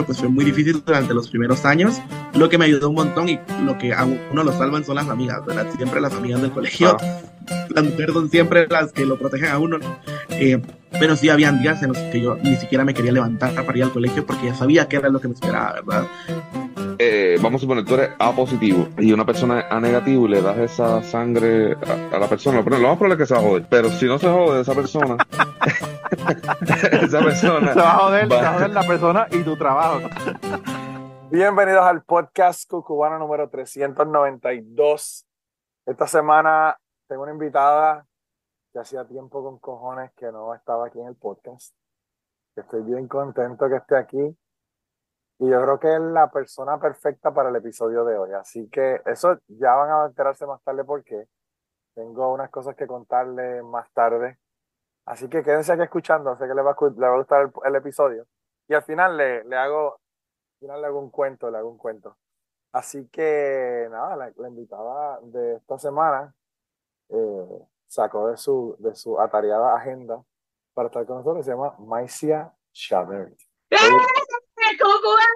acoso pues fue muy difícil durante los primeros años, lo que me ayudó un montón y lo que a uno lo salvan son las amigas, ¿verdad? Siempre las amigas del colegio, las mujeres son siempre las que lo protegen a uno, eh, pero sí habían días en los que yo ni siquiera me quería levantar para ir al colegio porque ya sabía que era lo que me esperaba, ¿verdad? Eh, vamos a suponer, tú eres A positivo y una persona A negativo y le das esa sangre a, la persona, lo más probable es que se va a joder, pero si no se jode esa persona, esa persona... Se va a joder, se va a joder la persona y tu trabajo. Bienvenidos al podcast Cucubano número 392. Esta semana tengo una invitada que hacía tiempo con cojones que no estaba aquí en el podcast. Estoy bien contento que esté aquí. Y yo creo que es la persona perfecta para el episodio de hoy. Así que eso ya van a enterarse más tarde porque tengo unas cosas que contarle más tarde. Así que quédense aquí escuchando, sé que les va a, va a gustar el, episodio. Y al final le, le hago, al final le hago un cuento, le hago un cuento. Así que nada, la, invitada de esta semana eh, sacó de su, de su atareada agenda para estar con nosotros, se llama Maicia Chavert.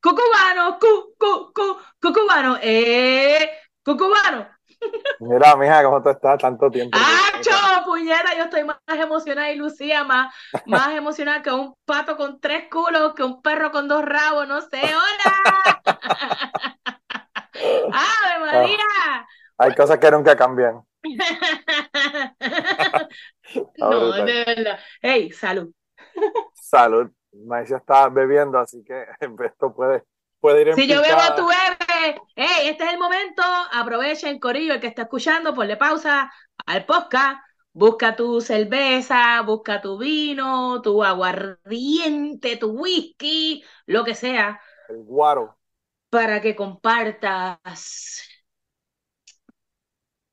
Cucubano, cucubano, eh, cucubano. Mira, mija, ¿cómo tú estás? Tanto tiempo. ¡Ah, puñera! Yo estoy más emocionada y Lucía más, más emocionada que un pato con tres culos, que un perro con dos rabos, no sé. ¡Hola! ¡Ave María! hay cosas que nunca cambian. no, de verdad. Hey, salud. Salud. Maicia está bebiendo, así que esto puede, puede ir en Si yo bebo, tú bebes. Hey, este es el momento. Aprovechen, Corillo, el que está escuchando, ponle pausa al podcast. Busca tu cerveza, busca tu vino, tu aguardiente, tu whisky, lo que sea. El guaro. Para que compartas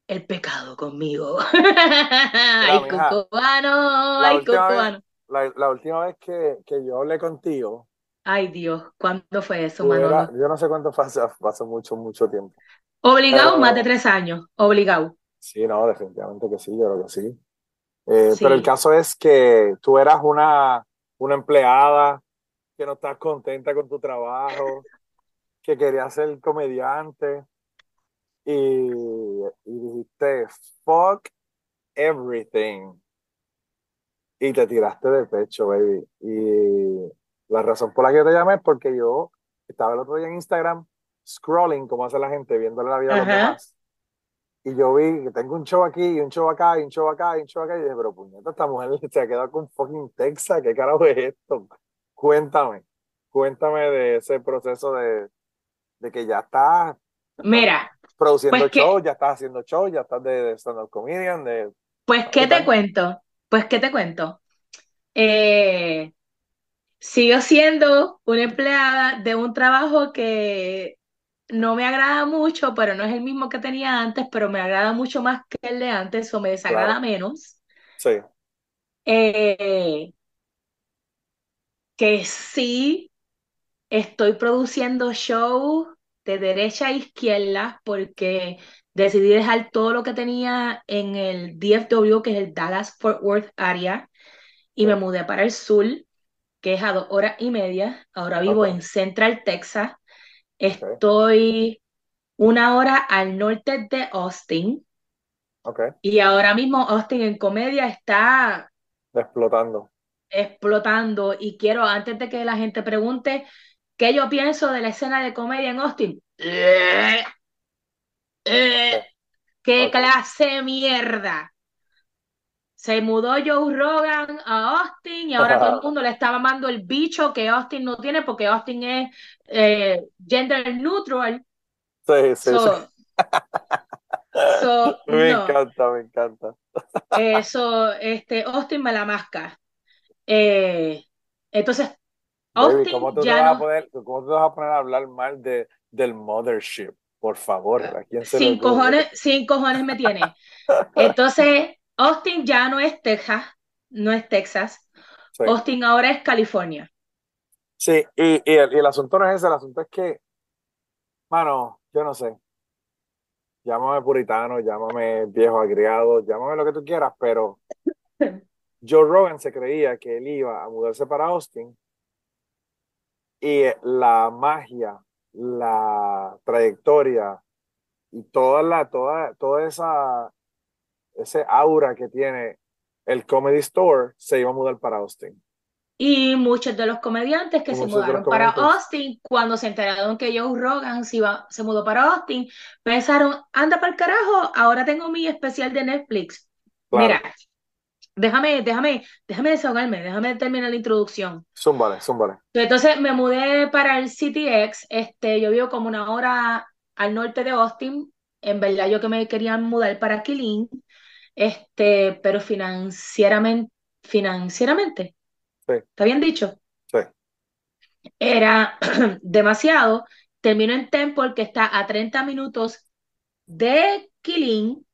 el pecado conmigo. ay, cubano, ay, cubano. La, última vez que, que, yo hablé contigo. Ay, Dios, ¿cuándo fue eso, Manolo? yo no sé cuánto fue, hace mucho, mucho tiempo. Obligado, más de tres años, obligado. Sí, no, definitivamente que sí, yo creo que sí. Eh, pero el caso es que tú eras una, una empleada que no estás contenta con tu trabajo, que querías ser comediante y, dijiste, fuck everything. Y te tiraste de pecho, baby. Y la razón por la que te llamé es porque yo estaba el otro día en Instagram scrolling, como hace la gente, viéndole la vida a los demás. Y yo vi que tengo un show aquí, y un show acá, y un show acá, y un show acá. Y dije, pero puñeta, esta mujer se ha quedado con fucking Texas. ¿Qué carajo es esto? Cuéntame. Cuéntame de ese proceso de, de que ya estás Mira. Produciendo pues shows, ya estás haciendo shows, ya estás de, stand-up comedian. De... Pues, ¿qué te cuento? Pues, ¿qué te cuento? Eh, sigo siendo una empleada de un trabajo que no me agrada mucho, pero no es el mismo que tenía antes, pero me agrada mucho más que el de antes, o me desagrada menos. Sí. Eh, que sí estoy produciendo shows de derecha a izquierda porque decidí dejar todo lo que tenía en el DFW, que es el Dallas Fort Worth area, y me mudé para el sur, que es a dos horas y media. Ahora vivo en Central Texas. Estoy una hora al norte de Austin. Okay. Y ahora mismo Austin en comedia está explotando. Explotando. Y quiero, antes de que la gente pregunte, ¿Qué yo pienso de la escena de comedia en Austin? Eh, eh, ¡Qué clase de mierda! Se mudó Joe Rogan a Austin y ahora todo el mundo le está mamando el bicho que Austin no tiene porque Austin es eh, gender neutral. Sí, sí, me encanta, me encanta. Eso, este, Austin me la entonces, ¿cómo, tú ya vas a poder, ¿Cómo te vas a poner a hablar mal de, del mothership? Por favor, ¿a quién se sin, cojones, sin cojones me tiene. Entonces, Austin ya no es Texas, no es Texas. Austin ahora es California. Sí, y, y, el, y, el, asunto no es ese, el asunto es que, mano, yo no sé. llámame puritano, llámame viejo agriado, llámame lo que tú quieras, pero Joe Rogan se creía que él iba a mudarse para Austin y la magia, la trayectoria y toda la, toda, toda esa, ese aura que tiene el Comedy Store se iba a mudar para Austin. Y muchos de los comediantes que se mudaron para Austin, cuando se enteraron que Joe Rogan se, iba, se mudó para Austin, pensaron, anda para el carajo, ahora tengo mi especial de Netflix. Mira, déjame, déjame, déjame desahogarme, déjame terminar la introducción. Zúmbale, zúmbale. Entonces me mudé para el CTX, este, yo vivo como una hora al norte de Austin, en verdad yo que me quería mudar para Killeen, este, pero financieramente, financieramente ¿Está bien dicho? Sí. Era demasiado. Termino en Temple, que está a 30 minutos de Killing.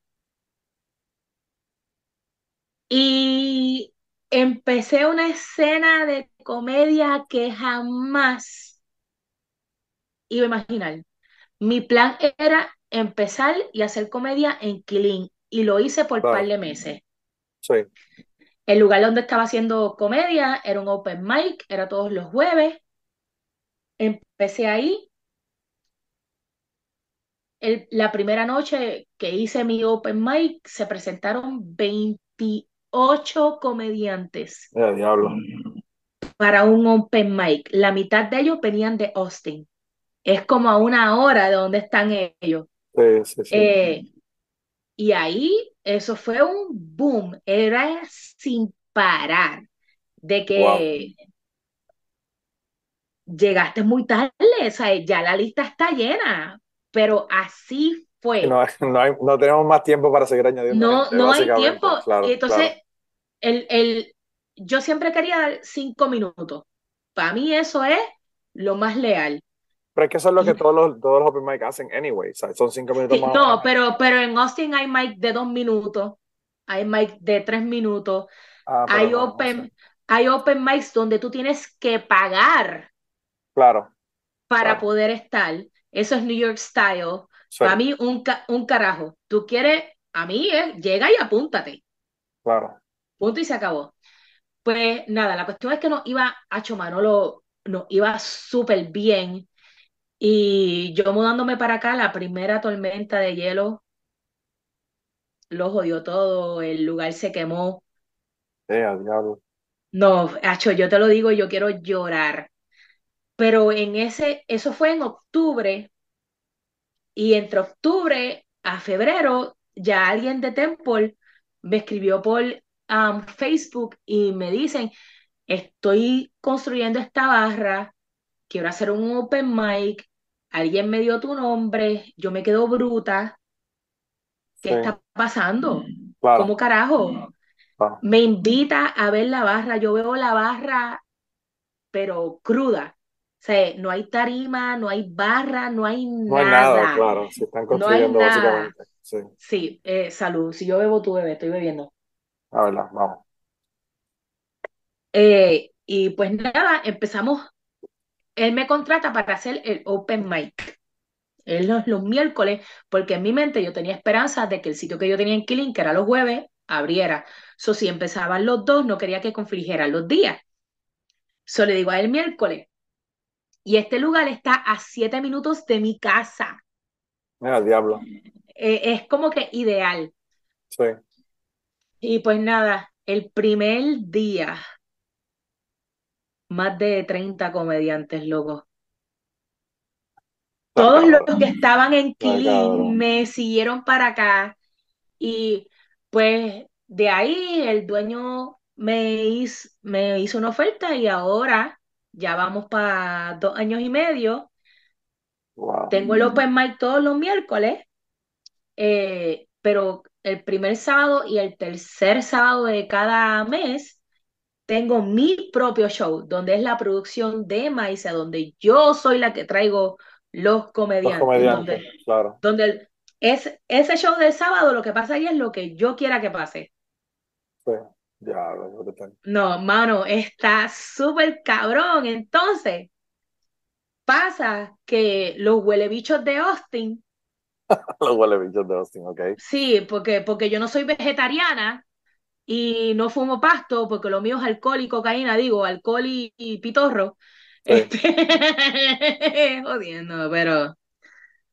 Y empecé una escena de comedia que jamás iba a imaginar. Mi plan era empezar y hacer comedia en Killing y lo hice por un par de meses. Sí. El lugar donde estaba haciendo comedia era un open mic, era todos los jueves. Empecé ahí. la primera noche que hice mi open mic se presentaron 28 comediantes. diablo. Para un open mic. La mitad de ellos venían de Austin. Es como a una hora de donde están ellos. Sí, sí, sí. Eh, y ahí eso fue un boom, era sin parar, de que llegaste muy tarde, o sea, ya la lista está llena, pero así fue. No, no, tenemos más tiempo para seguir añadiendo. No, no hay tiempo. Entonces, El, el, yo siempre quería dar cinco minutos. Para mí eso es lo más leal. Pero es que eso es lo que todos los, todos los open mic hacen anyway. Son cinco minutos más. No, pero, pero en Austin hay mic de dos minutos, hay mic de tres minutos, ah, hay, open, hay open mics donde tú tienes que pagar. Claro. Para poder estar. Eso es New York Style. Para mí, un, un carajo. Tú quieres, a mí, eh, llega y apúntate. Claro. Punto y se acabó. Pues nada, la cuestión es que nos iba a Chomanolo, nos iba súper bien y yo mudándome para acá, la primera tormenta de hielo lo jodió todo, el lugar se quemó. Eh. No, Acho, yo te lo digo, yo quiero llorar. Pero en ese, eso fue en octubre, y entre octubre a febrero, ya alguien de Temple me escribió por um, Facebook y me dicen, estoy construyendo esta barra, quiero hacer un open mic, alguien me dio tu nombre, yo me quedo bruta. ¿Qué está pasando? ¿Cómo carajo? Me invita a ver la barra, yo veo la barra, pero cruda. O sea, no hay tarima, no hay barra, no hay nada. No hay nada, claro, se están construyendo básicamente. Sí, sí eh, salud. Si yo bebo, tú bebes, estoy bebiendo. A verla, vamos. Eh, y pues nada, empezamos él me contrata para hacer el open mic. Él los, los miércoles, porque en mi mente yo tenía esperanza de que el sitio que yo tenía en Killing, que era los jueves, abriera. So, si empezaban los dos, no quería que confligieran los días. So, le digo a él miércoles. Y este lugar está a siete minutos de mi casa. Mira, diablo. Eh, es como que ideal. Sí. Y pues nada, el primer día más de 30 comediantes, locos. Todos los que estaban en Killing me siguieron para acá y pues de ahí el dueño me hizo, me hizo una oferta y ahora ya vamos para dos años y medio. Tengo el Open Mic todos los miércoles, eh, pero el primer sábado y el tercer sábado de cada mes tengo mi propio show, donde es la producción de Maíz, donde yo soy la que traigo los comediantes. Los comediantes, donde, claro. Donde es, ese show del sábado, lo que pasa ahí es lo que yo quiera que pase. Sí, ya, lo No, mano, está súper cabrón. Entonces, pasa que los huelebichos de Austin Los huele bichos de Austin, ok. Sí, porque, porque yo no soy vegetariana y no fumo pasto, porque lo mío es alcohol y cocaína, digo, alcohol y, pitorro. Este, jodiendo, pero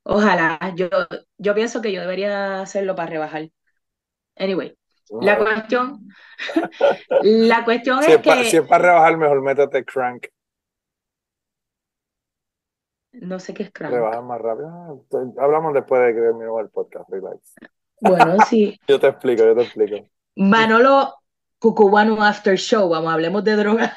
ojalá, yo, yo pienso que yo debería hacerlo para rebajar. Anyway, la cuestión, la cuestión es, que... si es para rebajar, mejor métete crank. No sé qué es crank. Rebajar más rápido. Ah, hablamos después de que terminemos el podcast, relax. Bueno, sí. yo te explico, yo te explico. Manolo Cucubano After Show, vamos, hablemos de droga.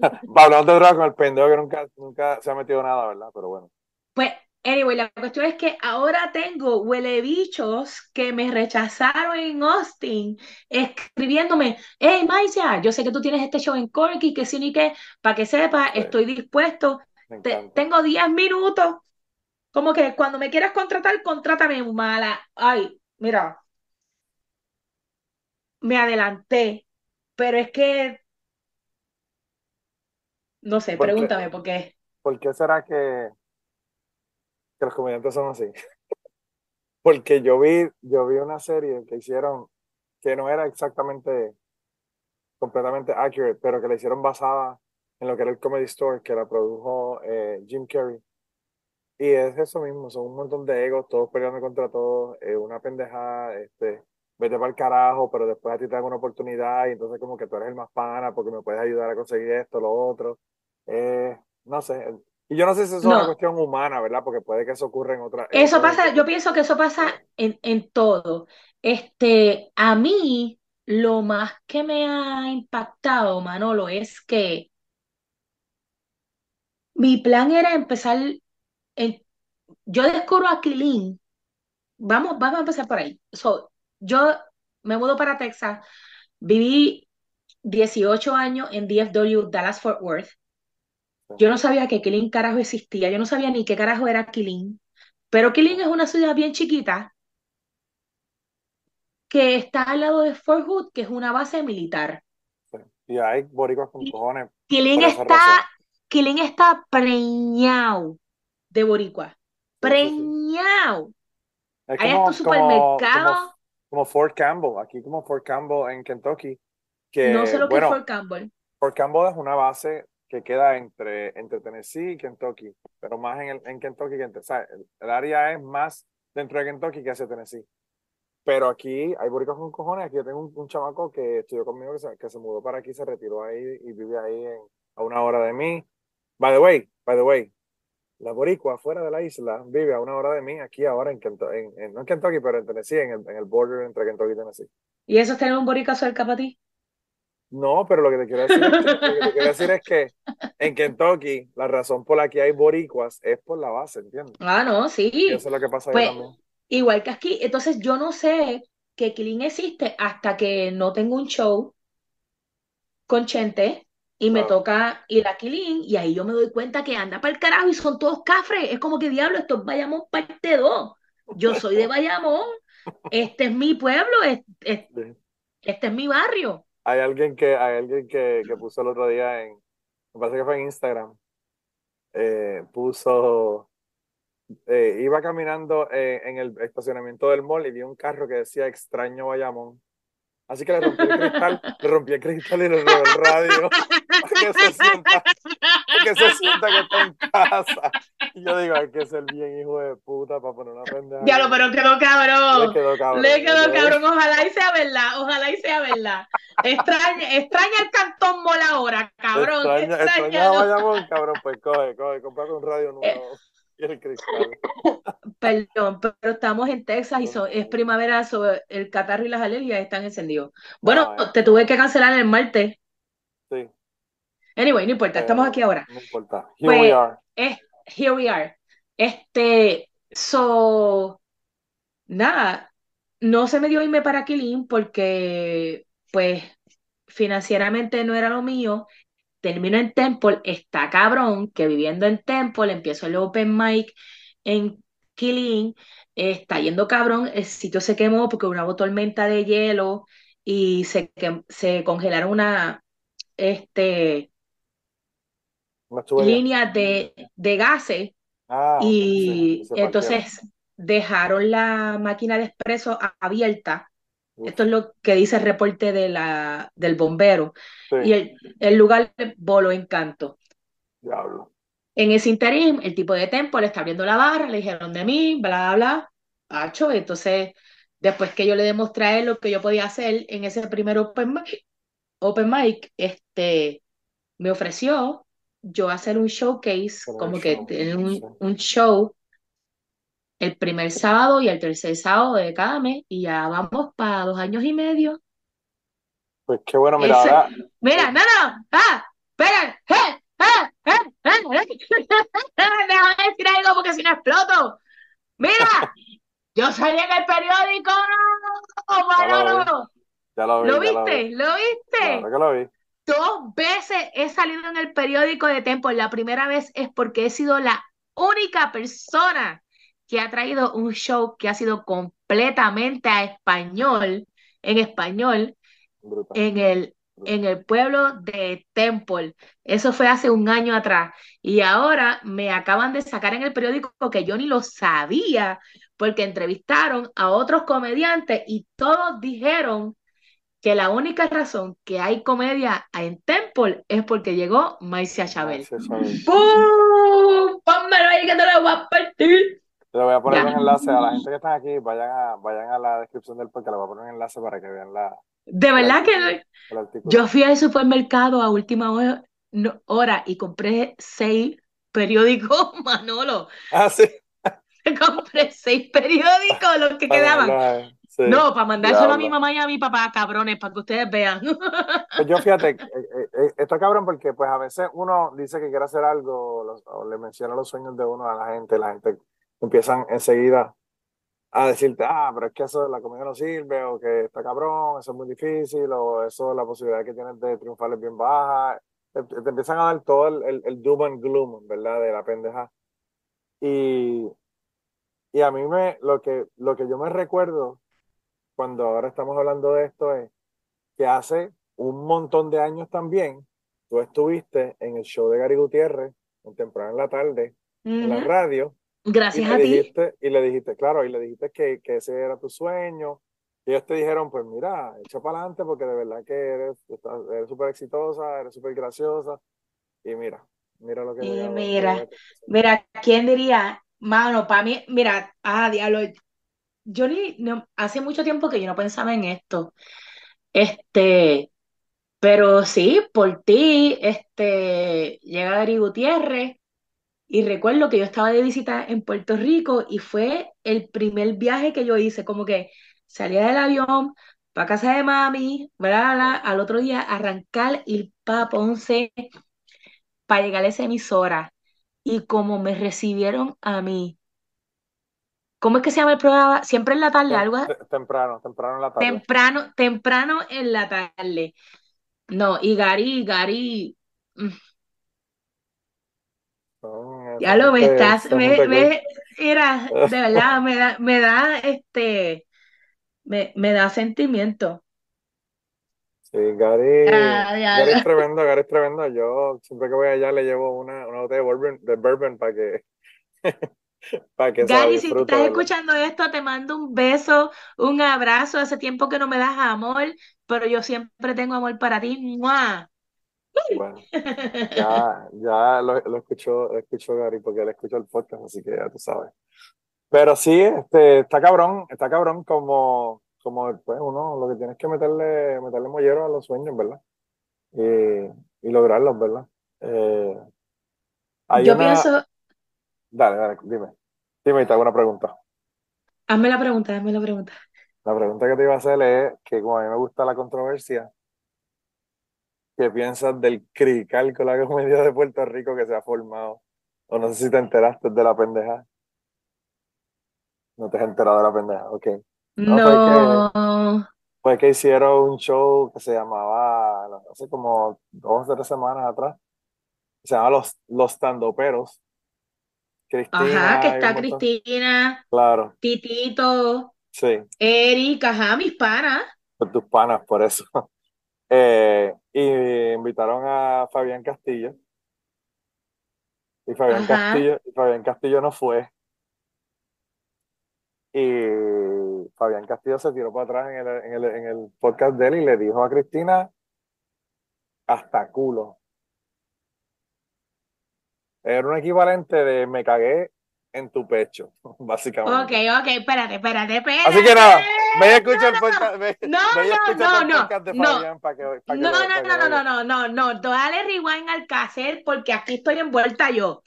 hablamos de droga con el pendejo que nunca, nunca se ha metido nada, ¿verdad? Pero bueno. Pues, anyway, la cuestión es que ahora tengo huele bichos que me rechazaron en Austin, escribiéndome, hey Maicia, yo sé que tú tienes este show en Corky, que sí ni que, para que sepa, estoy dispuesto, tengo 10 minutos, como que cuando me quieras contratar, contrátame mala. Ay, mira, me adelanté, pero es que, no sé, pregúntame por qué. ¿Por qué será que, que los comediantes son así? Porque yo vi, yo vi una serie que hicieron que no era exactamente completamente accurate, pero que la hicieron basada en lo que era el Comedy Store, que la produjo eh, Jim Carrey. Y es eso mismo, son un montón de egos, todos peleando contra todos, eh, una pendejada, este, vete para el carajo, pero después a ti te dan una oportunidad y entonces como que tú eres el más pana porque me puedes ayudar a conseguir esto, lo otro. Eh, no sé. Y yo no sé si eso es una cuestión humana, ¿verdad? Porque puede que eso ocurra en otra. Eso pasa, yo pienso que eso pasa en, en todo. Este, a mí, lo más que me ha impactado, Manolo, es que mi plan era empezar. En, yo descubro a Kilin. Vamos, vamos a empezar por ahí. So, yo me mudo para Texas, viví 18 años en DFW, Dallas Fort Worth. Yo no sabía que Killeen carajo existía, yo no sabía ni qué carajo era Killeen, pero Killeen es una ciudad bien chiquita que está al lado de Fort Hood, que es una base militar. Y hay boricuas con cojones. Killeen está, está preñado de boricua. Preñado. Hay estos supermercados como Fort Campbell, aquí como Fort Campbell en Kentucky. Que, no sé lo que es Fort Campbell. Fort Campbell es una base que queda entre, entre Tennessee y Kentucky, pero más en, el, en Kentucky que o sea, el, área es más dentro de Kentucky que hacia Tennessee. Pero aquí hay boricuas con cojones. Aquí yo tengo un, chamaco que estudió conmigo que se, que se, mudó para aquí, se retiró ahí y vive ahí a una hora de mí. By the way, by the way, la boricua fuera de la isla vive a una hora de mí aquí ahora en Kentucky, en, no en Kentucky, pero en Tennessee, en el, en el border entre Kentucky y Tennessee. ¿Y eso es tener un boricua cerca para ti? No, pero lo que te quiero decir, es que, lo que te quiero decir es que en Kentucky la razón por la que hay boricuas es por la base, ¿entiendes? Ah, no, sí. eso es lo que pasa pues, también. Igual que aquí, entonces yo no sé que Killing existe hasta que no tengo un show con Chente y me toca ir a Quilín y ahí yo me doy cuenta que anda para el carajo y son todos cafres. Es como que diablo, esto es Bayamón parte 2. Yo soy de Bayamón, este es mi pueblo, este, es mi barrio. Hay alguien que, hay alguien que, que, puso el otro día en, me parece que fue en Instagram, eh, puso, eh, iba caminando eh, en el estacionamiento del mall y vi un carro que decía extraño Bayamón. Así que le rompí el cristal, le rompí el cristal y le robé el radio para que se sienta, que se sienta que está en casa. Y yo digo, hay que ser bien hijo de puta para poner una pendeja. Ya lo, pero quedó cabrón. Le quedó cabrón. Le quedó cabrón. Ojalá y sea verdad, ojalá y sea verdad. Extraña, extraña el cantón mola ahora, cabrón. Extraña, extraña, extraña cabrón, pues coge, coge, comprate un radio nuevo. Perdón, pero estamos en Texas y es primavera, sobre el catarro y las alergias están encendidos. Bueno, ah, te tuve que cancelar el martes. Sí. Anyway, no importa, estamos aquí ahora. No importa. Here we pues, are. here we are. Este, so, nada, no se me dio irme para Killing porque, pues, financieramente no era lo mío termino en Temple, está cabrón que viviendo en Temple, empiezo el open mic en Killing, está yendo cabrón, el sitio se quemó porque hubo una tormenta de hielo y se, se congelaron una este, línea de, de gases Ah, y entonces dejaron la máquina de expreso abierta. Esto es lo que dice el reporte de la, del bombero. Y el, el lugar voló en canto. Diablo. En ese interim, el tipo de tempo le está abriendo la barra, le dijeron de mí, bla, bla, bla. Entonces, después que yo le demostré lo que yo podía hacer en ese primer open mic, open mic este, me ofreció yo hacer un showcase, como que un, un, show el primer sábado y el tercer sábado de cada mes, y ya vamos para dos años y medio. Pues qué bueno, mira, ahora... Mira, no, no, ah, espera, eh, ah, eh, eh, déjame decir algo porque si no exploto. Mira, yo salí en el periódico, ya lo, vi, ¿Lo viste? ¿Lo, viste? Claro que lo vi. Dos veces he salido en el periódico de Tempo. La primera vez es porque he sido la única persona que ha traído un show que ha sido completamente a español, en español, en el, en el pueblo de Temple. Eso fue hace un año atrás. Y ahora me acaban de sacar en el periódico que yo ni lo sabía, porque entrevistaron a otros comediantes y todos dijeron que la única razón que hay comedia en Temple es porque llegó Maicia Chabel. ¡Pum! Pónmelo ahí que te lo voy a partir. Le voy a poner un enlace a la gente que está aquí, vayan a, vayan a la descripción del podcast, le voy a poner un enlace para que vean la. De verdad que yo fui al supermercado a última hora y compré seis periódicos, Manolo. Ah, sí. compré seis periódicos, los que quedaban. No, para mandárselo a mi mamá y a mi papá, cabrones, para que ustedes vean. Pues yo fíjate, eh, eh, eh, está cabrón porque pues a veces uno dice que quiere hacer algo o le menciona los sueños de uno a la gente, la gente empiezan enseguida a decirte, ah, pero es que eso de la comida no sirve, o que está cabrón, eso es muy difícil, o eso, la posibilidad que tienes de triunfar es bien baja. Te, empiezan a dar todo el, el, doom and gloom, ¿verdad? De la pendeja. Y, y a mí me, lo que, lo que yo me recuerdo cuando ahora estamos hablando de esto es que hace un montón de años también tú estuviste en el show de Gary Gutiérrez, en temprano en la tarde, en la radio. Gracias a ti. Y le dijiste, claro, y le dijiste que, que ese era tu sueño. Y ellos te dijeron, pues mira, echa para adelante porque de verdad que eres súper exitosa, eres súper graciosa. Y mira, mira lo que... Y mira, mira, ¿quién diría? Mano, para mí, mira, ah, diablo, yo ni, no, hace mucho tiempo que yo no pensaba en esto. Este, pero sí, por ti, este, llega Gary Gutiérrez y recuerdo que yo estaba de visita en Puerto Rico y fue el primer viaje que yo hice, como que salía del avión para casa de mami, ¿verdad? al otro día arrancar y para Ponce para llegar a esa emisora. Y como me recibieron a mí, ¿Cómo es que se llama el programa? Siempre en la tarde, algo. Temprano, temprano en la tarde. Temprano, temprano en la tarde. No, y Gary, Gary. Ya lo ves, estás, me, mira, de verdad, me da, me da este, me, me da sentimiento. Sí, Gary, Gary es tremendo, Gary es tremendo. Yo siempre que voy allá le llevo una, una botella de bourbon, de bourbon para que Gary, si estás escuchando esto, te mando un beso, un abrazo. Hace tiempo que no me das amor, pero yo siempre tengo amor para ti. Bueno, ya, ya lo, lo, escuchó, lo escuchó Gary porque él escuchó el podcast, así que ya tú sabes. Pero sí, este, está cabrón, está cabrón como, como pues, uno lo que tienes que meterle, meterle mollero a los sueños, ¿verdad? Y, y lograrlos, ¿verdad? Eh, yo pienso, Dale, dale, dime. Dime, te hago una pregunta. Hazme la pregunta, hazme la pregunta. La pregunta que te iba a hacer es que como a mí me gusta la controversia, ¿qué piensas del crical con la comedia de Puerto Rico que se ha formado? O no sé si te enteraste de la pendeja. No te has enterado de la pendeja, ok. No. Fue que, hicieron un show que se llamaba, hace como dos o tres semanas atrás, se llama Los, los Tandoperos Cristina. Ajá, que está Cristina. Claro. Titito. Sí. Eric, ajá, mis panas. Por tus panas, por eso. Eh, y invitaron a Fabián Castillo. Y Fabián, Castillo, y Fabián Castillo no fue. Y Fabián Castillo se tiró para atrás en el, en el, en el podcast de él y le dijo a Cristina hasta culo. Era un equivalente de me cagué en tu pecho, básicamente. Ok, ok, espérate, espérate, espérate. Así que nada, ve y escucha el podcast. no, no, no, no, no. que, no, no, no, no, no, no, no, no, dale rewind al cassette porque aquí estoy envuelta yo.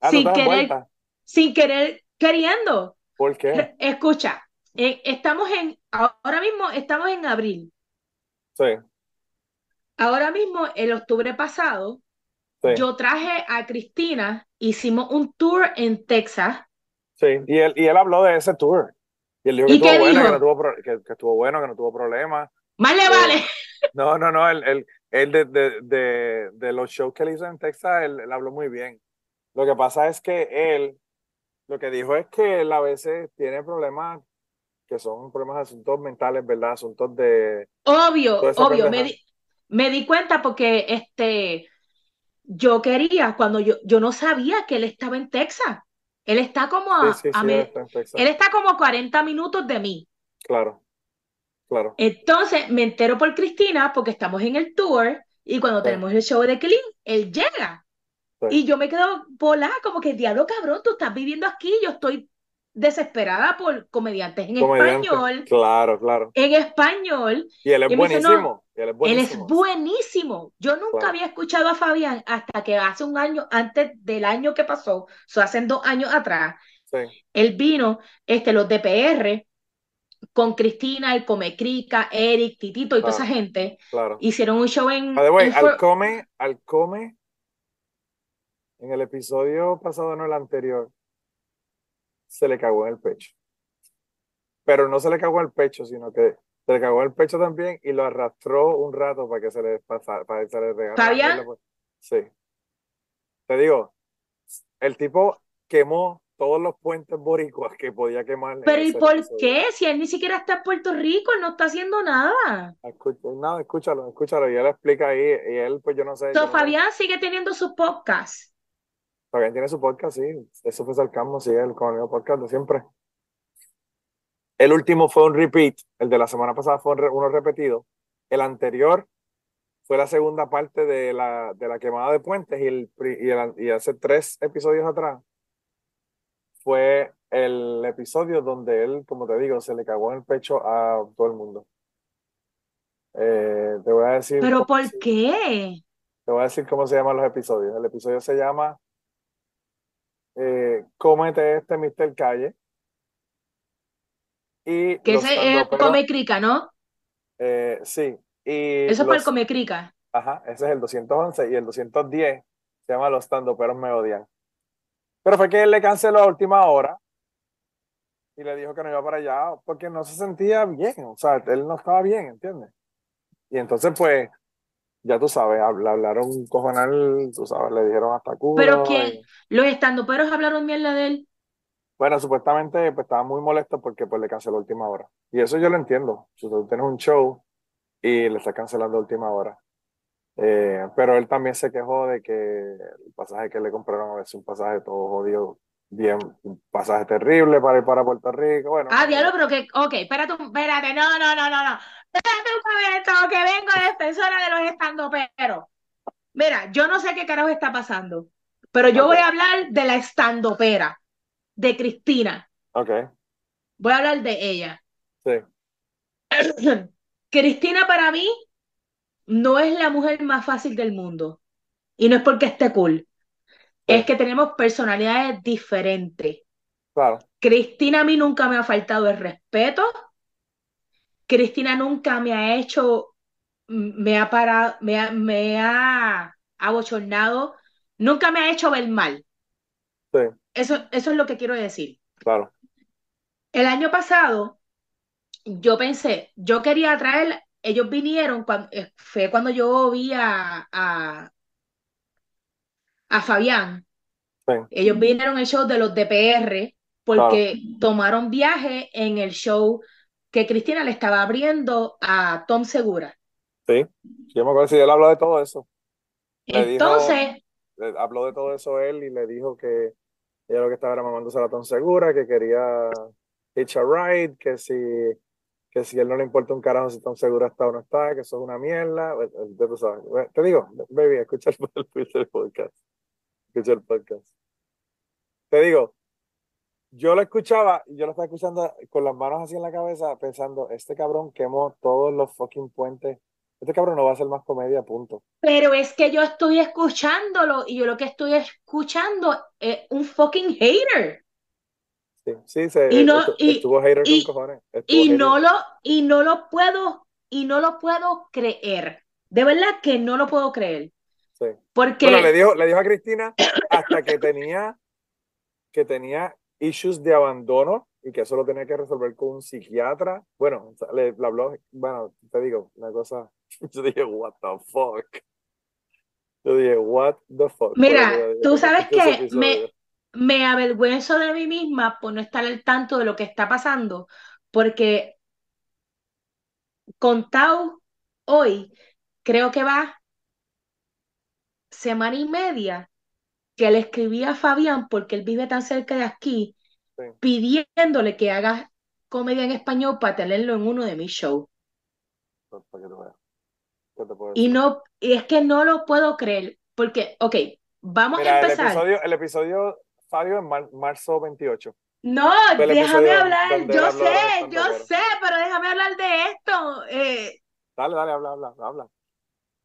Ah, sin querer, sin querer, queriendo. ¿Por qué? Escucha, eh, estamos en, ahora mismo estamos en abril. Sí. Ahora mismo, el octubre pasado, yo traje a Cristina, hicimos un tour en Texas. Sí, y él, y él habló de ese tour. Y él dijo que, estuvo, bueno, que, no tuvo, que, estuvo bueno, que no tuvo problemas. Más le vale. No, no, no, él, él, de, de, de, de, los shows que él hizo en Texas, él, él, habló muy bien. Lo que pasa es que él, lo que dijo es que él a veces tiene problemas que son problemas de asuntos mentales, ¿verdad? Asuntos de... Obvio, obvio. Me di, me di cuenta porque este yo quería, cuando yo, yo no sabía que él estaba en Texas. Él está como a, él está como 40 minutos de mí. Claro, claro. Entonces me entero por Cristina porque estamos en el tour y cuando tenemos el show de Clean, él llega. Y yo me quedo volada, como que diablo cabrón, tú estás viviendo aquí, yo estoy desesperada por comediantes en español. Claro, claro. En español. Y él es buenísimo. él, es buenísimo. Yo nunca había escuchado a Fabián hasta que hace un año, antes del año que pasó, o sea, hace dos años atrás, sí. él vino, este, los DPR, con Cristina, el Crica, Eric, Titito y toda esa gente. Claro. Hicieron un show en. al come, al come, en el episodio pasado, no el anterior, se le cagó en el pecho. Pero no se le cagó en el pecho, sino que se le cagó en el pecho también y lo arrastró un rato para que se le pasara, para que se le regalara. Sí. Te digo, el tipo quemó todos los puentes boricuas que podía quemar. Pero ¿y por qué? Si él ni siquiera está en Puerto Rico, él no está haciendo nada. nada, escúchalo, escúchalo. Y él explica ahí, y él, pues yo no sé. So, Fabián sigue teniendo su podcast. Fabián tiene su podcast, sí. Eso fue Salcamo, sí, el, con el podcast de siempre. El último fue un repeat, el de la semana pasada fue uno repetido. El anterior fue la segunda parte de la, de la quemada de puentes y, el, y, hace tres episodios atrás fue el episodio donde él, como te digo, se le cagó en el pecho a todo el mundo. Eh, te voy a decir. ¿Pero por qué? Te voy a decir cómo se llaman los episodios. El episodio se llama eh, Cómete este Mr. Calle. Y que ese es Come Crica, ¿no? Eh, sí. Y Eso fue el Come Crica. Ajá, ese es el 211 y el 210 se llama Los Pero Me Odian. Pero fue que él le canceló a última hora y le dijo que no iba para allá porque no se sentía bien, o sea, él no estaba bien, ¿entiendes? Y entonces, pues, ya tú sabes, hablaron cojonal, tú sabes, le dijeron hasta Cuba. ¿Pero quién? ¿Los estandoperos hablaron mierda de él? Bueno, supuestamente pues, estaba muy molesto porque pues, le canceló última hora. Y eso yo lo entiendo. Si tú tienes un show y le estás cancelando última hora. Eh, pero él también se quejó de que el pasaje que le compraron a veces un pasaje todo jodido, bien, un pasaje terrible para ir para Puerto Rico. Bueno, ah, diablo, pero que, ok, espérate, espérate, no, no, no, no, no. Espérate un momento, que vengo defensora de los estandoperos. Mira, yo no sé qué carajo está pasando, pero yo voy a hablar de la estandopera, de Cristina. Ok. Voy a hablar de ella. Sí. Cristina para mí no es la mujer más fácil del mundo. Y no es porque esté cool. Es que tenemos personalidades diferentes. Claro. Cristina a mí nunca me ha faltado el respeto. Cristina nunca me ha hecho, me ha parado, me ha, me ha abochornado, nunca me ha hecho ver mal. Sí. Eso, eso es lo que quiero decir. Claro. El año pasado, yo pensé, yo quería traer, ellos vinieron, cuando, eh, fue cuando yo vi a, a, Fabián. Ellos vinieron el show de los DPR porque tomaron viaje en el show que Cristina le estaba abriendo a Tom Segura. Sí, yo me acuerdo si él habla de todo eso. Entonces, habló de todo eso él y le dijo que ella lo que estaba era mamándose la ton segura, que quería hitch a ride, que si, que si él no le importa un carajo si tan segura está o no está, que eso es una mierda. Te digo, baby, escucha el podcast. Escucha el podcast. Te digo, yo lo escuchaba y yo lo estaba escuchando con las manos así en la cabeza, pensando, este cabrón quemó todos los fucking puentes. Este cabrón no va a ser más comedia, punto. Pero es que yo estoy escuchándolo y yo lo que estoy escuchando es un fucking hater. Sí, sí, se, y no, estuvo, hater con cojones. y no lo, y no lo puedo, y no lo puedo creer. De verdad que no lo puedo creer. Sí. Porque... Bueno, le dijo, le dijo a Cristina hasta que tenía, que tenía issues de abandono y que eso lo tenía que resolver con un psiquiatra. Bueno, le, habló, bueno, te digo, una cosa, yo dije, what the fuck. Yo dije, what the fuck. Mira, tú sabes que me, me avergüenzo de mí misma por no estar al tanto de lo que está pasando, porque con Tau hoy creo que va semana y media que le escribí a Fabián, porque él vive tan cerca de aquí, pidiéndole que haga comedia en español para tenerlo en uno de mis shows. Y no, y es que no lo puedo creer, porque, ok, vamos a empezar. El episodio, el episodio Fabio, en marzo 28. No, déjame hablar, yo sé, yo sé, pero déjame hablar de esto. Eh. Dale, dale, habla, habla, habla.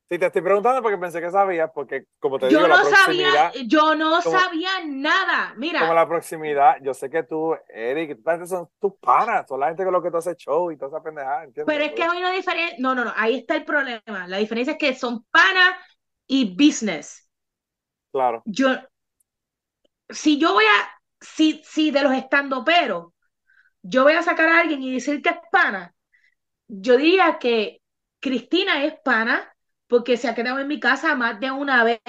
Sí, te estoy preguntando porque pensé que sabías, porque como te digo, yo no la proximidad, sabía, yo no sabía nada, mira. Como la proximidad, yo sé que tú, Eric, son tus panas, son la gente con lo que tú haces show y toda esa pendejada, ¿entiendes? Pero es que hay una diferencia, no, no, no, ahí está el problema, la diferencia es que son panas y business. Claro. Yo, si yo voy a, si, si de los estando pero, yo voy a sacar a alguien y decir que es pana, yo diría que Cristina es pana porque se ha quedado en mi casa más de una vez,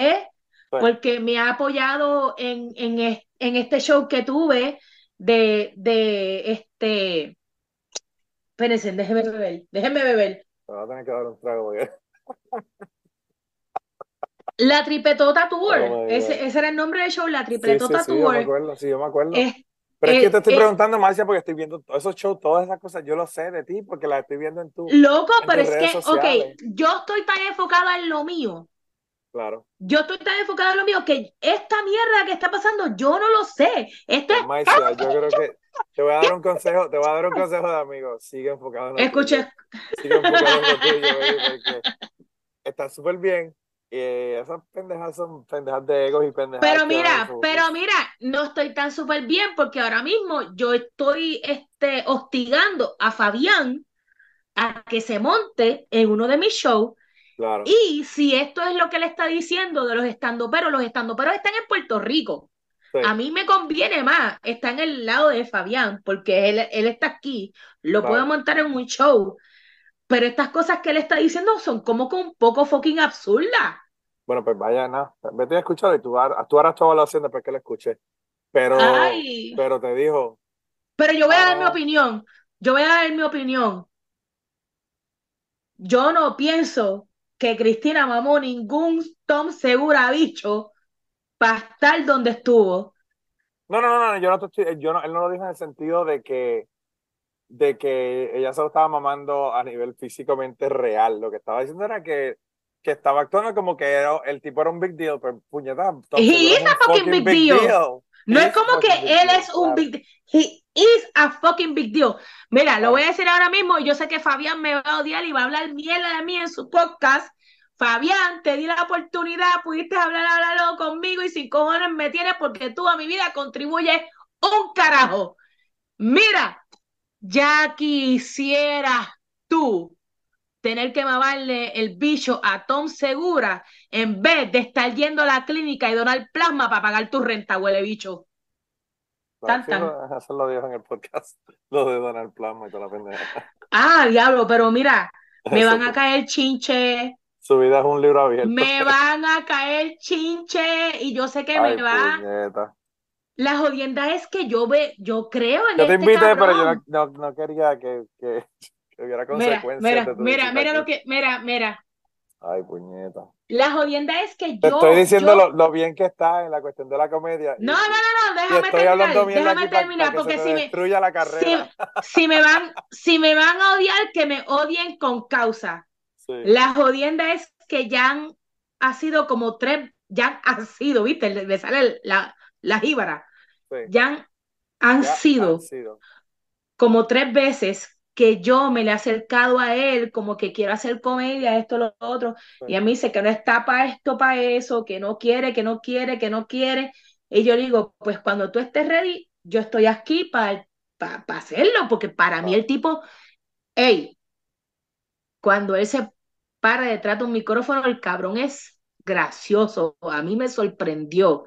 porque me ha apoyado en, en, en, este show que tuve de, de este... Espérense, déjeme beber, déjeme beber. Me va a tener que dar un trago, La Tripetota Tour, oh ese, ese, era el nombre del show, la Tripetota sí, sí, sí, Tour. Yo me acuerdo, sí, yo me acuerdo. Pero es que te estoy preguntando, Marcia, porque estoy viendo todos esos shows, todas esas cosas, yo lo sé de ti, porque las estoy viendo en tu. Loco, pero es que, ok, yo estoy tan enfocada en lo mío. Claro. Yo estoy tan enfocada en lo mío que esta mierda que está pasando, yo no lo sé. Esto pues, Marcia, yo creo que te voy a dar un consejo, te voy a dar un consejo de amigo. Sigue enfocado en lo Escuche. Sigue enfocado en lo tuyo, porque está súper bien eh, esas pendejas son pendejas de egos y pendejas. Pero mira, pero mira, no estoy tan súper bien porque ahora mismo yo estoy este, hostigando a Fabián a que se monte en uno de mis shows. Claro. Y si esto es lo que le está diciendo de los estandoperos, los estandoperos están en Puerto Rico. A mí me conviene más estar en el lado de Fabián, porque él, él está aquí, lo puedo montar en un show. Pero estas cosas que él está diciendo son como que un poco fucking absurdas. Bueno, pues vaya, nada. Vete a escuchar y tú, tú harás tu evaluación después que lo escuché. Pero, pero te dijo. Pero yo voy a dar mi ah. opinión. Yo voy a dar mi opinión. Yo no pienso que Cristina mamó ningún Tom Segura bicho para estar donde estuvo. No, no, no, no, yo no estoy, yo no, él no lo dijo en el sentido de que de que ella se lo estaba mamando a nivel físicamente real. Lo que estaba diciendo era que, que estaba actuando como que era, el tipo era un big deal, pero puñeta. He is a fucking big, deal. No es como que él es un big deal. He is a fucking big deal. Mira, lo voy a decir ahora mismo. Yo sé que Fabián me va a odiar y va a hablar mierda de mí en su podcast. Fabián, te di la oportunidad, pudiste hablar, hablarlo conmigo y sin cojones me tienes porque tú a mi vida contribuyes un carajo. Mira, ya quisieras tú tener que mamarle el bicho a Tom Segura en vez de estar yendo a la clínica y donar plasma para pagar tu renta, huele bicho. Tan, Eso lo dijo en el podcast, lo de donar plasma y toda la pendeja. Ah, diablo, pero mira, me van a caer chinche. Su vida es un libro abierto. Me van a caer chinche y yo sé que me va. La jodienda es que yo ve, yo creo en Yo te este invité, pero yo no, no, quería que, que, hubiera consecuencias. Mira, mira, mira lo que, mira, mira. Ay, puñeta. La jodienda es que yo. Te estoy diciendo lo, bien que está en la cuestión de la comedia. No, no, no, no, déjame terminar. Déjame terminar, porque si me. la carrera. Si, me van, si me van a odiar, que me odien con causa. La jodienda es que ya han, ha sido como tres, ya han sido, ¿viste? Me sale la, la jíbara. Ya han, sido, como tres veces que yo me le he acercado a él, como que quiero hacer comedia, esto, lo otro, y a mí dice que no está para esto, para eso, que no quiere, que no quiere, que no quiere. Y yo digo, pues cuando tú estés ready, yo estoy aquí para para hacerlo, porque para mí el tipo, hey, cuando él se para detrás de un micrófono, el cabrón es gracioso. A mí me sorprendió.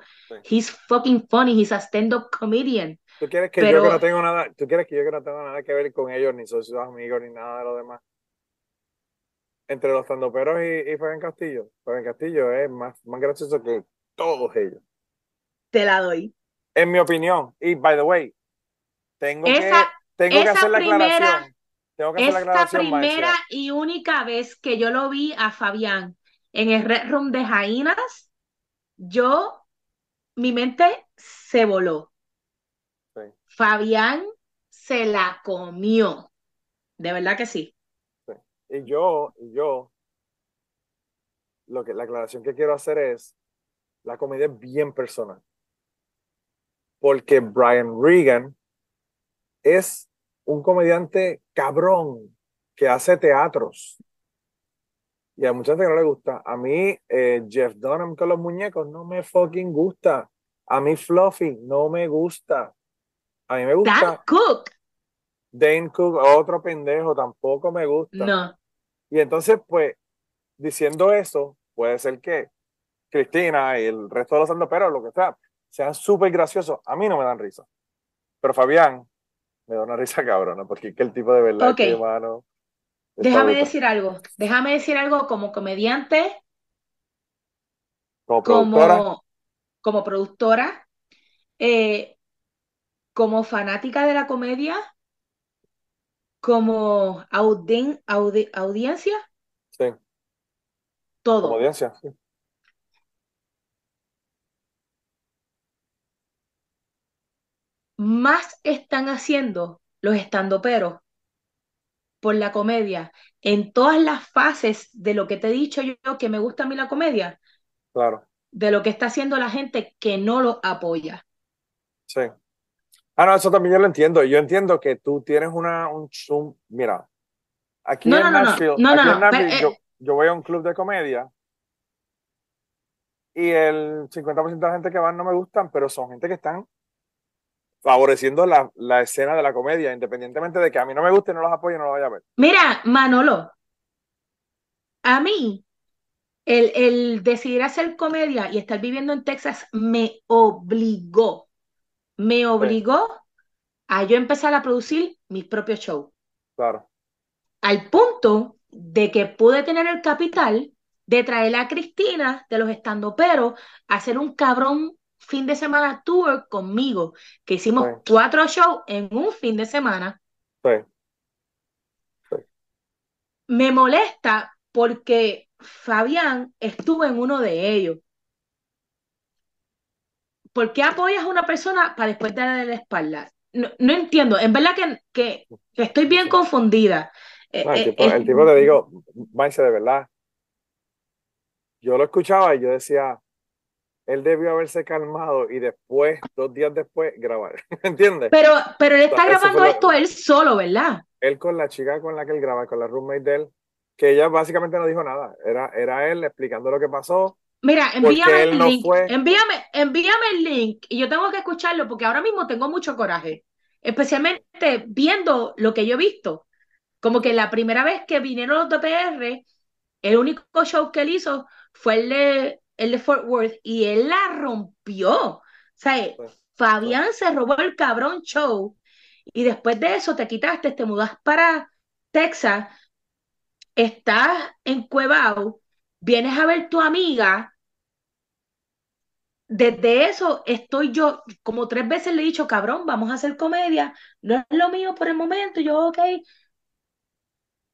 He's fucking funny. He's a stand-up comedian. ¿Tú quieres que yo que no tengo nada, tú quieres que yo que no tengo nada que ver con ellos, ni soy sus amigos, ni nada de lo demás? Entre los tandoperos y, y Fabián Castillo. Fabián Castillo es más, más gracioso que todos ellos. Te la doy. En mi opinión. Y by the way, tengo que, tengo que hacer la aclaración. Tengo que hacer la aclaración, primera y única vez que yo lo vi a Fabián en el Red Room de Jainas, yo, mi mente se voló. Fabián se la comió. De verdad que sí. Y yo, y yo, lo que, la aclaración que quiero hacer es, la comedia es bien personal. Porque Brian Regan es un comediante cabrón que hace teatros. Y a mucha gente no le gusta. A mí, eh, Jeff Dunham con los muñecos no me fucking gusta. A mí, Fluffy no me gusta. A mí me gusta. Dan Cook. Dane Cook, otro pendejo, tampoco me gusta. No. Y entonces, pues, diciendo eso, puede ser que Cristina y el resto de los sandoperos, lo que sea, sean súper graciosos. A mí no me dan risa. Pero Fabián me da una risa cabrona, porque es que el tipo de verdad okay. hermano. Déjame decir algo, déjame decir algo como comediante, como productora, como, como productora eh, como fanática de la comedia, como audiencia. Sí. Todo. Como audiencia, sí. Más están haciendo los estandoperos por la comedia en todas las fases de lo que te he dicho yo que me gusta a mí la comedia. Claro. De lo que está haciendo la gente que no lo apoya. Sí. Ah, no, eso también yo lo entiendo. Yo entiendo que tú tienes una, un, mira, aquí en Nashville, yo, yo, voy a un club de comedia y el 50% de la gente que van no me gustan, pero son gente que están favoreciendo la, la, escena de la comedia, independientemente de que a mí no me guste, no los apoye, no los vaya a ver. Mira, Manolo, a mí el, el decidir hacer comedia y estar viviendo en Texas me obligó me obligó a yo empezar a producir mis propios shows. Claro. Al punto de que pude tener el capital de traer a Cristina de los estandoperos a hacer un cabrón fin de semana tour conmigo, que hicimos cuatro shows en un fin de semana. Sí. Me molesta porque Fabián estuvo en uno de ellos. ¿por qué apoyas a una persona para después darle la espalda? No, entiendo, en verdad que, que, estoy bien confundida. Eh, el, eh, tipo, te digo, Maise, de verdad, yo lo escuchaba y yo decía, él debió haberse calmado y después, dos días después, grabar. ¿Entiendes? Pero, pero él está grabando esto él solo, ¿verdad? Él con la chica con la que él graba, con la roommate de él, que ella básicamente no dijo nada. Era, era él explicando lo que pasó Mira, envíame el link. envíame, envíame el link y yo tengo que escucharlo porque ahora mismo tengo mucho coraje, especialmente viendo lo que yo he visto. Como que la primera vez que vinieron los DPR, el único show que él hizo fue el de, el de Fort Worth y él la rompió. O sea, pues, Fabián pues. se robó el cabrón show y después de eso te quitaste, te mudas para Texas, estás en Cuevao, vienes a ver tu amiga desde eso estoy yo, como tres veces le he dicho, cabrón, vamos a hacer comedia, no es lo mío por el momento, yo, ok.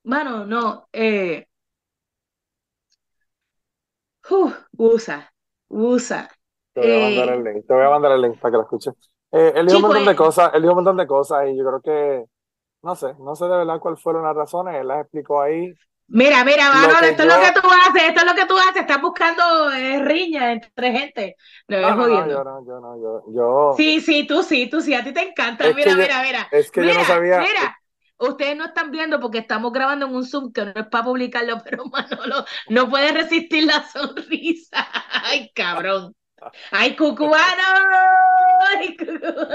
Bueno, no, eh, usa, usa. Te voy a mandar eh, el link, te voy a mandar el link para que lo escuches. Eh, él dijo un montón de cosas, él dijo un montón de cosas y yo creo que, no sé, no sé de verdad cuáles fueron las razones, él las explicó ahí. Mira, mira, Manolo, esto es lo que tú haces, esto es lo que tú haces, estás buscando eh, riña entre gente. No, no, no, yo no, yo no, yo, yo... Sí, sí, tú sí, tú sí, a ti te encanta. mira, mira, mira. Es que yo no sabía. Mira, ustedes no están viendo porque estamos grabando en un Zoom que no es para publicarlo, pero Manolo no puede resistir la sonrisa. Ay, cabrón. Ay, cucubano.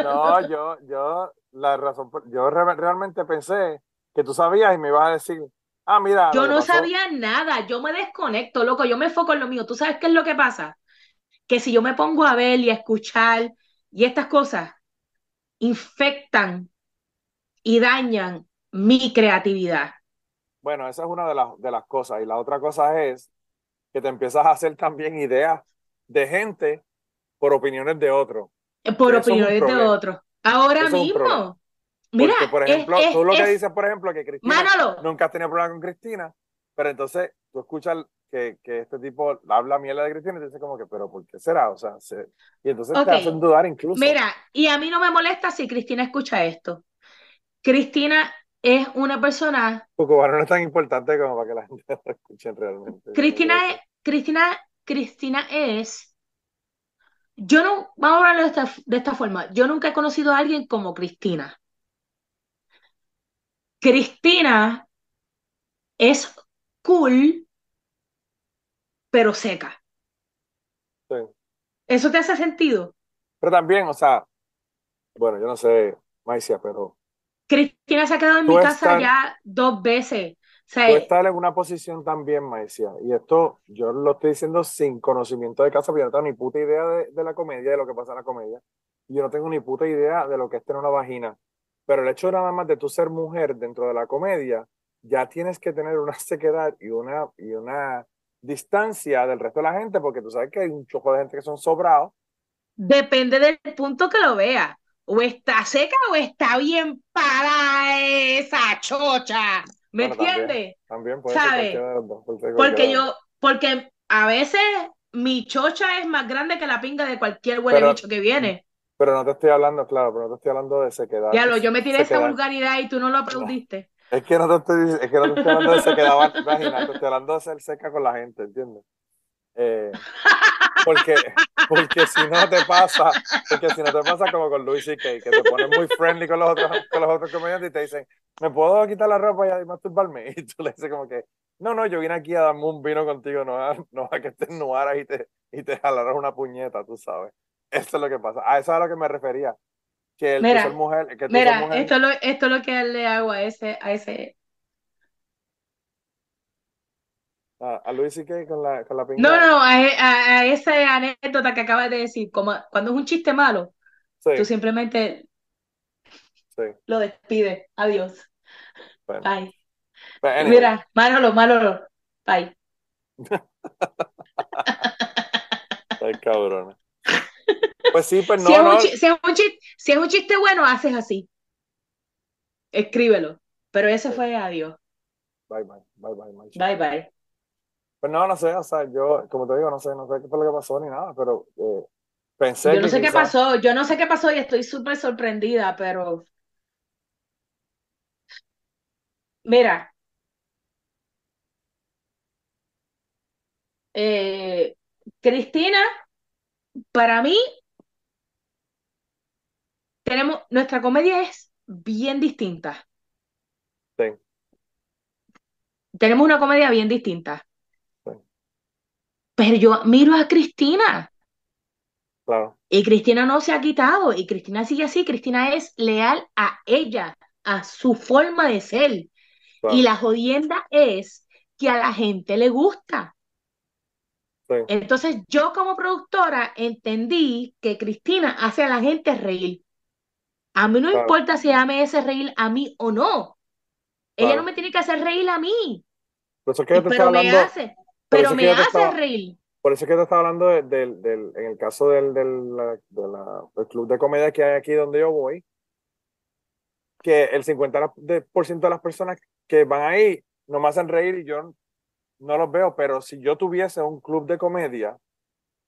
No, yo, yo, la razón, yo realmente pensé que tú sabías y me ibas a decir, ah, mira. Yo no sabía nada, yo me desconecto, loco, yo me enfoco en lo mío. ¿Tú sabes qué es lo que pasa? Que si yo me pongo a ver y a escuchar y estas cosas infectan y dañan mi creatividad. Bueno, esa es una de las, de las cosas. Y la otra cosa es que te empiezas a hacer también ideas de gente por opiniones de otros. Eh, por opiniones de otros. Ahora mismo. Mira, Porque, por ejemplo, tú lo que dices, por ejemplo, que Cristina nunca has tenido problema con Cristina, pero entonces tú escuchas que, que este tipo habla mierda de Cristina y te dices como que, pero ¿por qué será? O sea, y entonces te hacen dudar incluso. Mira, y a mí no me molesta si Cristina escucha esto. Cristina es una persona. bueno, no es tan importante como para que la gente lo escuche realmente. Cristina es, Cristina, Cristina es. Yo no, vamos a hablar de esta, de esta forma. Yo nunca he conocido a alguien como Cristina. Cristina es cool, pero seca. Sí. ¿Eso te hace sentido? Pero también, o sea, bueno, yo no sé, Maicia, pero Cristina se ha quedado en mi casa ya dos veces. tú estás en una posición también, Maesia, y esto yo lo estoy diciendo sin conocimiento de casa, porque yo no tengo ni puta idea de, la comedia, de lo que pasa en la comedia. Y yo no tengo ni puta idea de lo que es tener una vagina. Pero el hecho nada más de tú ser mujer dentro de la comedia, ya tienes que tener una sequedad y una, y una distancia del resto de la gente, porque tú sabes que hay un choco de gente que son sobrados. Depende del punto que lo vea o está seca o está bien para esa chocha. ¿Me entiendes? También, puede Ser porque yo, porque a veces mi chocha es más grande que la pinga de cualquier huele bicho que viene. Pero no te estoy hablando, claro, pero no te estoy hablando de sequedad. Ya lo, yo me tiré esa vulgaridad y tú no lo aplaudiste. Es que no te estoy, es que no te estoy hablando de sequedad vaginal, te estoy hablando de ser seca con la gente, ¿entiendes? Eh, porque, porque si no te pasa, porque si no te pasa como con Luis y Kay, que te pones muy friendly con los otros, con los otros comediantes y te dicen, ¿me puedo quitar la ropa y masturbarme? Y tú le dices como que, no, no, yo vine aquí a darme un vino contigo, no a, no a que te ennuaras y te, y te jalaras una puñeta, tú sabes. Eso es lo que pasa. A eso es a lo que me refería. Que el mira, que mujer, que mira, Esto, es lo, esto es lo que le hago a ese, a ese a Luis y con la, con la No, no, a, a, esa anécdota que acabas de decir, como cuando es un chiste malo, tú simplemente lo despides. Adiós. Bye. Mira, Manolo, Manolo. Bye. Ay, cabrón. Pues sí, pues no. Si es, Un, si, es un chiste, si es un chiste bueno, haces así. Escríbelo. Pero ese fue adiós. Bye, bye. Bye, bye. Bye, bye. Pues no, no sé, o sea, yo, como te digo, no sé, no sé qué fue lo que pasó ni nada, pero eh, pensé Yo no sé qué pasó, yo no sé qué pasó y estoy súper sorprendida, pero... Mira, eh, Cristina, para mí, tenemos, nuestra comedia es bien distinta. Sí. Tenemos una comedia bien distinta. Pero yo miro a Cristina. Claro. Y Cristina no se ha quitado. Y Cristina sigue así. Cristina es leal a ella, a su forma de ser. Y la jodienda es que a la gente le gusta. Entonces yo como productora entendí que Cristina hace a la gente reír. A mí no importa si ella me hace reír a mí o no. Ella no me tiene que hacer reír a mí. pero me hace. Pero me hace reír. Por eso es que te estaba hablando del, del, en el caso del, del, del, club de comedia que hay aquí donde yo voy, que el 50% de las personas que van ahí no me hacen reír y yo no los veo, pero si yo tuviese un club de comedia,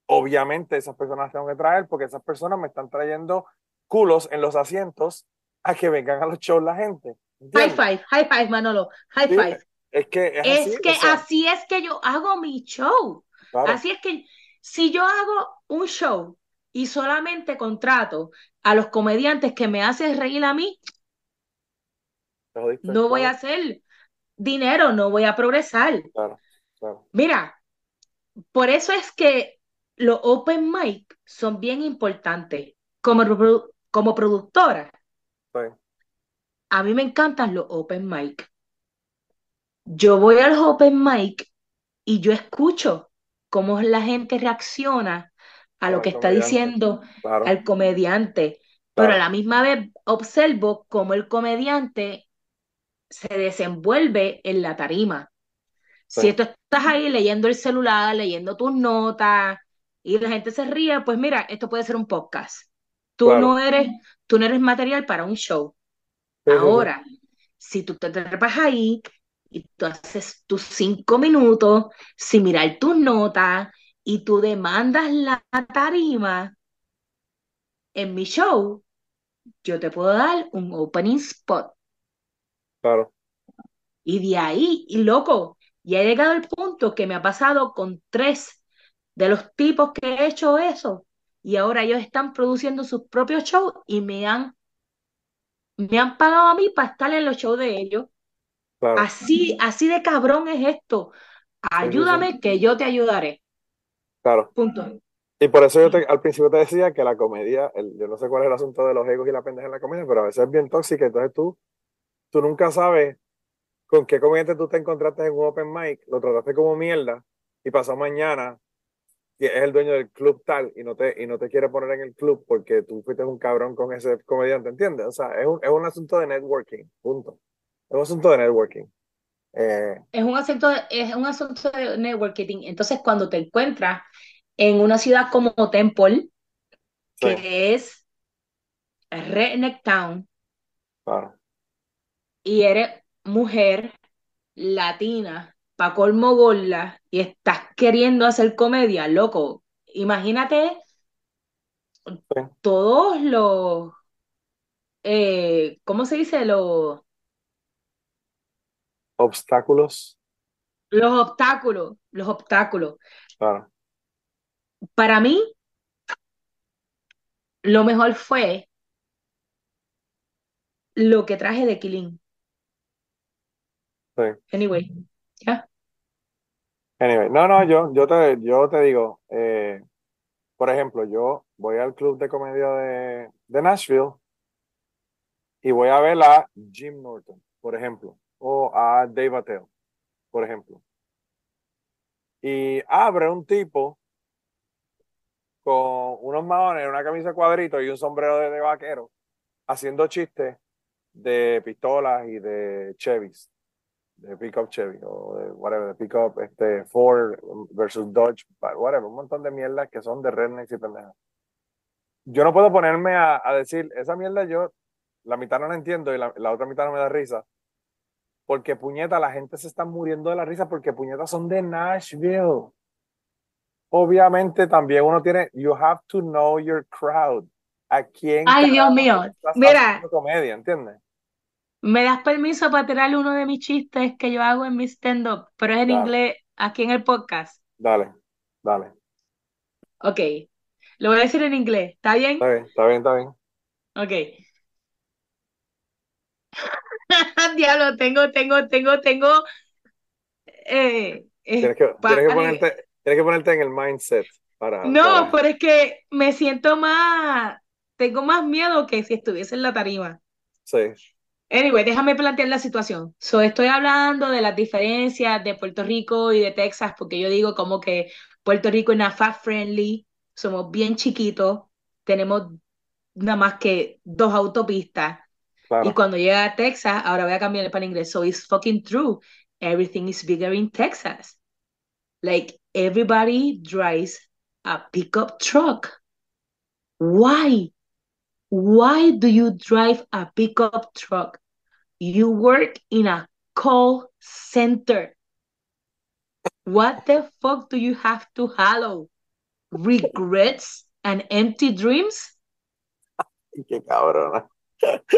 obviamente esas personas tengo que traer porque esas personas me están trayendo culos en los asientos a que vengan a los shows la gente. High five, high five, Manolo, high five. Es que, es, así, que así es que yo hago mi show. Así es que si yo hago un show y solamente contrato a los comediantes que me hacen reír a mí, no voy a hacer dinero, no voy a progresar. Mira, por eso es que los open mic son bien importantes. Como, como productora, a mí me encantan los open mic. Yo voy a los open mic y yo escucho cómo la gente reacciona a lo que está diciendo el comediante, pero a la misma vez observo cómo el comediante se desenvuelve en la tarima. Si tú estás ahí leyendo el celular, leyendo tus notas y la gente se ríe, pues mira, esto puede ser un podcast. Tú no eres, tú no eres material para un show. Ahora, si tú te trepas ahí y tú haces tus cinco minutos sin mirar tus notas y tú demandas la tarima en mi show, yo te puedo dar un opening spot. Claro. Y de ahí, y loco, ya he llegado al punto que me ha pasado con tres de los tipos que he hecho eso. Y ahora ellos están produciendo sus propios shows y me han, me han pagado a mí para estar en los shows de ellos. Así, así de cabrón es esto. Ayúdame que yo te ayudaré. Claro. Punto. Y por eso yo al principio te decía que la comedia, yo no sé cuál es el asunto de los egos y la pendeja en la comedia, pero a veces es bien tóxica. Entonces tú, tú nunca sabes con qué comediante tú te encontraste en un open mic, lo trataste como mierda y pasó mañana que es el dueño del club tal y no te, y no te quiere poner en el club porque tú fuiste un cabrón con ese comediante, ¿entiendes? O sea, es un, es un asunto de networking, punto. Es un asunto de networking. Eh, es, un asunto de, es un asunto de networking. Entonces, cuando te encuentras en una ciudad como Temple, que es Redneck Town, y eres mujer latina, pa' colmo y estás queriendo hacer comedia, loco, imagínate todos los, eh, ¿cómo se dice? Los obstáculos. Los obstáculos, los obstáculos. Claro. Para mí, lo mejor fue lo que traje de Killing. Sí. Anyway, ya. Anyway, no, no, yo, yo, te, yo te digo, eh, por ejemplo, yo voy al club de comedia de, de Nashville y voy a ver a Jim Norton, por ejemplo, o a Dave Attell, por ejemplo. Y abre un tipo con unos maones, una camisa cuadrito y un sombrero de, vaquero, haciendo chistes de pistolas y de Chevys, de pickup Chevy o de whatever, de pickup este, Ford versus Dodge, whatever, un montón de mierdas que son de rednecks y pendejas. Yo no puedo ponerme a, decir, esa mierda yo, la mitad no la entiendo y la, la otra mitad no me da risa. Porque puñeta, la gente se está muriendo de la risa porque puñetas son de Nashville obviamente también uno tiene, you have to know your crowd. ¿A quién? Ay, Dios mío. Mira. Comedia, ¿entiendes? ¿Me das permiso para tirar uno de mis chistes que yo hago en mi stand-up, pero es en inglés aquí en el podcast? Dale, dale. Ok. Lo voy a decir en inglés. ¿Está bien? Está bien, está bien, está bien. Ok. Diablo, tengo, tengo, tengo, tengo. Eh, tienes, que, tienes que ponerte, Tienes que ponerte en el mindset para. No, pero es que me siento más. Tengo más miedo que si estuviese en la tarima. Sí. Anyway, déjame plantear la situación. So, estoy hablando de las diferencias de Puerto Rico y de Texas, porque yo digo como que Puerto Rico es fat friendly, somos bien chiquitos, tenemos nada más que dos autopistas. Y cuando llega a Texas, ahora voy a cambiar para inglés. So it's fucking true. Everything is bigger in Texas. Like everybody drives a pickup truck. Why? Why do you drive a pickup truck? You work in a call center. What the fuck do you have to hollow? Regrets and empty dreams? Qué cabrona.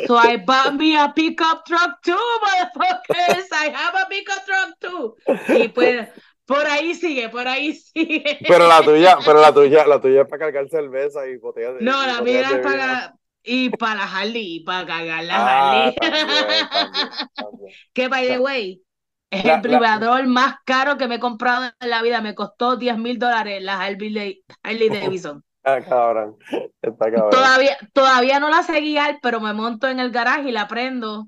So I bought me a pickup truck too, motherfuckers. I have a pickup truck too. Y pues, por ahí sigue, por ahí sigue. Pero la tuya, pero la tuya, la tuya es para cargar cerveza y botellas de No, la mía es para y para la Harley, y para cargar la ah, Harley. que by the way, es el privador más caro que me he comprado en la vida. Me costó 10 mil dólares la Harley, Harley Davidson. Ah, cabrón. Está cabrón. Todavía, todavía no la sé guiar, pero me monto en el garaje y la prendo.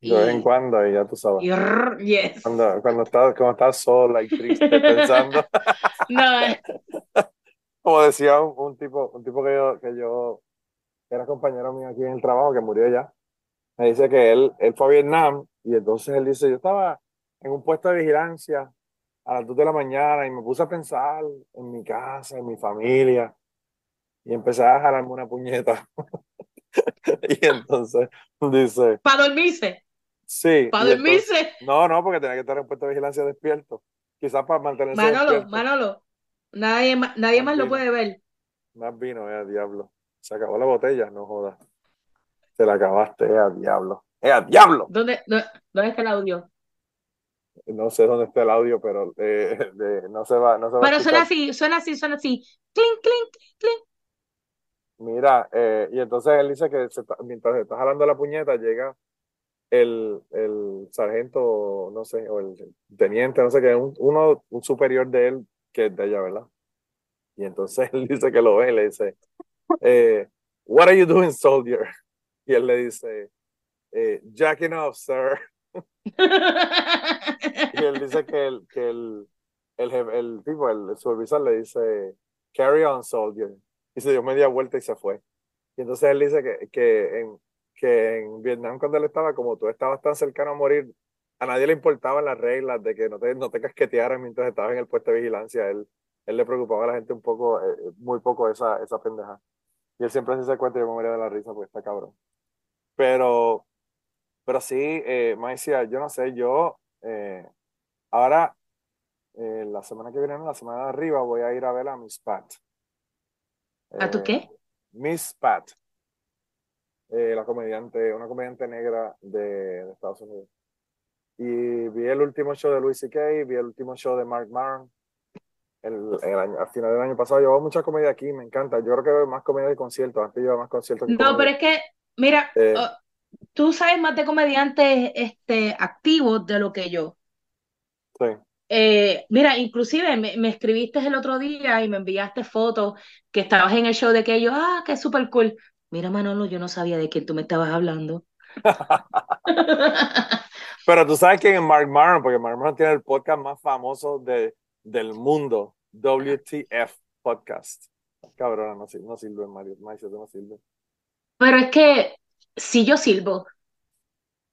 De vez en cuando, y ya tú sabes. yes. Cuando, cuando, estás, cuando estás sola y triste pensando. no. Eh. Como decía un, tipo, un tipo que yo, que yo era compañero mío aquí en el trabajo, que murió ya. Me dice que él, él fue a Vietnam y entonces él dice, yo estaba en un puesto de vigilancia a las 2 de la mañana y me puse a pensar en mi casa, en mi familia y empecé a jalarme una puñeta. y entonces dice... ¿Para dormirse? Sí. ¿Para dormirse? no, no, porque tenía que estar en puesto de vigilancia despierto. Quizás para mantenerse Manolo, despierto. Manolo, nadie, nadie más, lo puede ver. Más vino, eh, diablo. Se acabó la botella, no jodas. Se la acabaste, eh, diablo. ¡Eh, diablo! ¿Dónde, dónde, está el audio? No sé dónde está el audio, pero eh, no se va. No se va pero suena así, suena así, suena así. Clink, clink, clink. Mira, eh, y entonces él dice que mientras está jalando la puñeta, llega el, el sargento, no sé, o el teniente, no sé qué, un, uno, un superior de él, que es de ella, ¿verdad? Y entonces él dice que lo ve y le dice, eh, What are you doing, soldier? Y él le dice, eh, Jacking off, sir. y él dice que el, que el, el, el tipo, el supervisor le dice, Carry on, soldier y se dio media vuelta y se fue. Y entonces él dice que, que, en, que en Vietnam cuando él estaba, como tú estabas tan cercano a morir, a nadie le importaban las reglas de que no te, no te casquetearan mientras estabas en el puesto de vigilancia. Él, él le preocupaba a la gente un poco, eh, muy poco esa, esa pendeja. Y él siempre se cuenta y yo me moría de la risa porque está cabrón. Pero, pero sí, eh, Maicia, yo no sé, yo eh, ahora, eh, la semana que viene, la semana de arriba, voy a ir a ver a Miss Pat. ¿A tu qué? Eh, Miss Pat, eh, la comediante, una comediante negra de, Estados Unidos. Y vi el último show de Louis C.K., vi el último show de Mark Maron. El, el año, al final del año pasado llevaba mucha comedia aquí, me encanta. Yo creo que veo más comedia de conciertos, antes llevaba más conciertos. no, pero es que, mira, eh, oh, tú sabes más de comediantes este, activos de lo que yo. Sí. Eh, mira, inclusive me, escribiste el otro día y me enviaste fotos que estabas en el show de que yo, ah, que súper cool. Mira, Manolo, yo no sabía de quién tú me estabas hablando. Pero tú sabes quién es Mark Maron, porque Mark Maron tiene el podcast más famoso de, del mundo, WTF Podcast. Cabrón, no, no sirve, Mario, no sirve. Pero es que si yo silbo,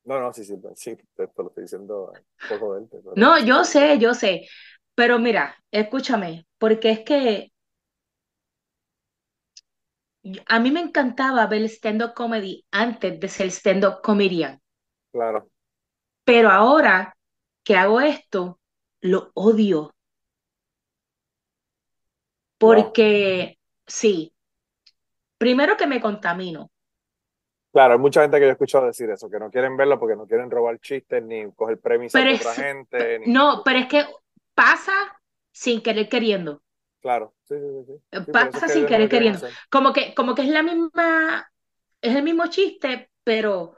no, no, sí, sí, sí, te, lo estoy diciendo poco de No, yo sé, yo sé. Pero mira, escúchame, porque es que a mí me encantaba ver stand-up comedy antes de ser stand-up comedian. Claro. Pero ahora que hago esto, lo odio. Porque, sí, primero que me contamino. Claro, hay mucha gente que yo he escuchado decir eso, que no quieren verlo porque no quieren robar chistes ni coger premisas de otra gente. No, pero es que pasa sin querer queriendo. Claro, sí, sí, sí. pasa sin querer queriendo. Como que, como que es la misma, es el mismo chiste, pero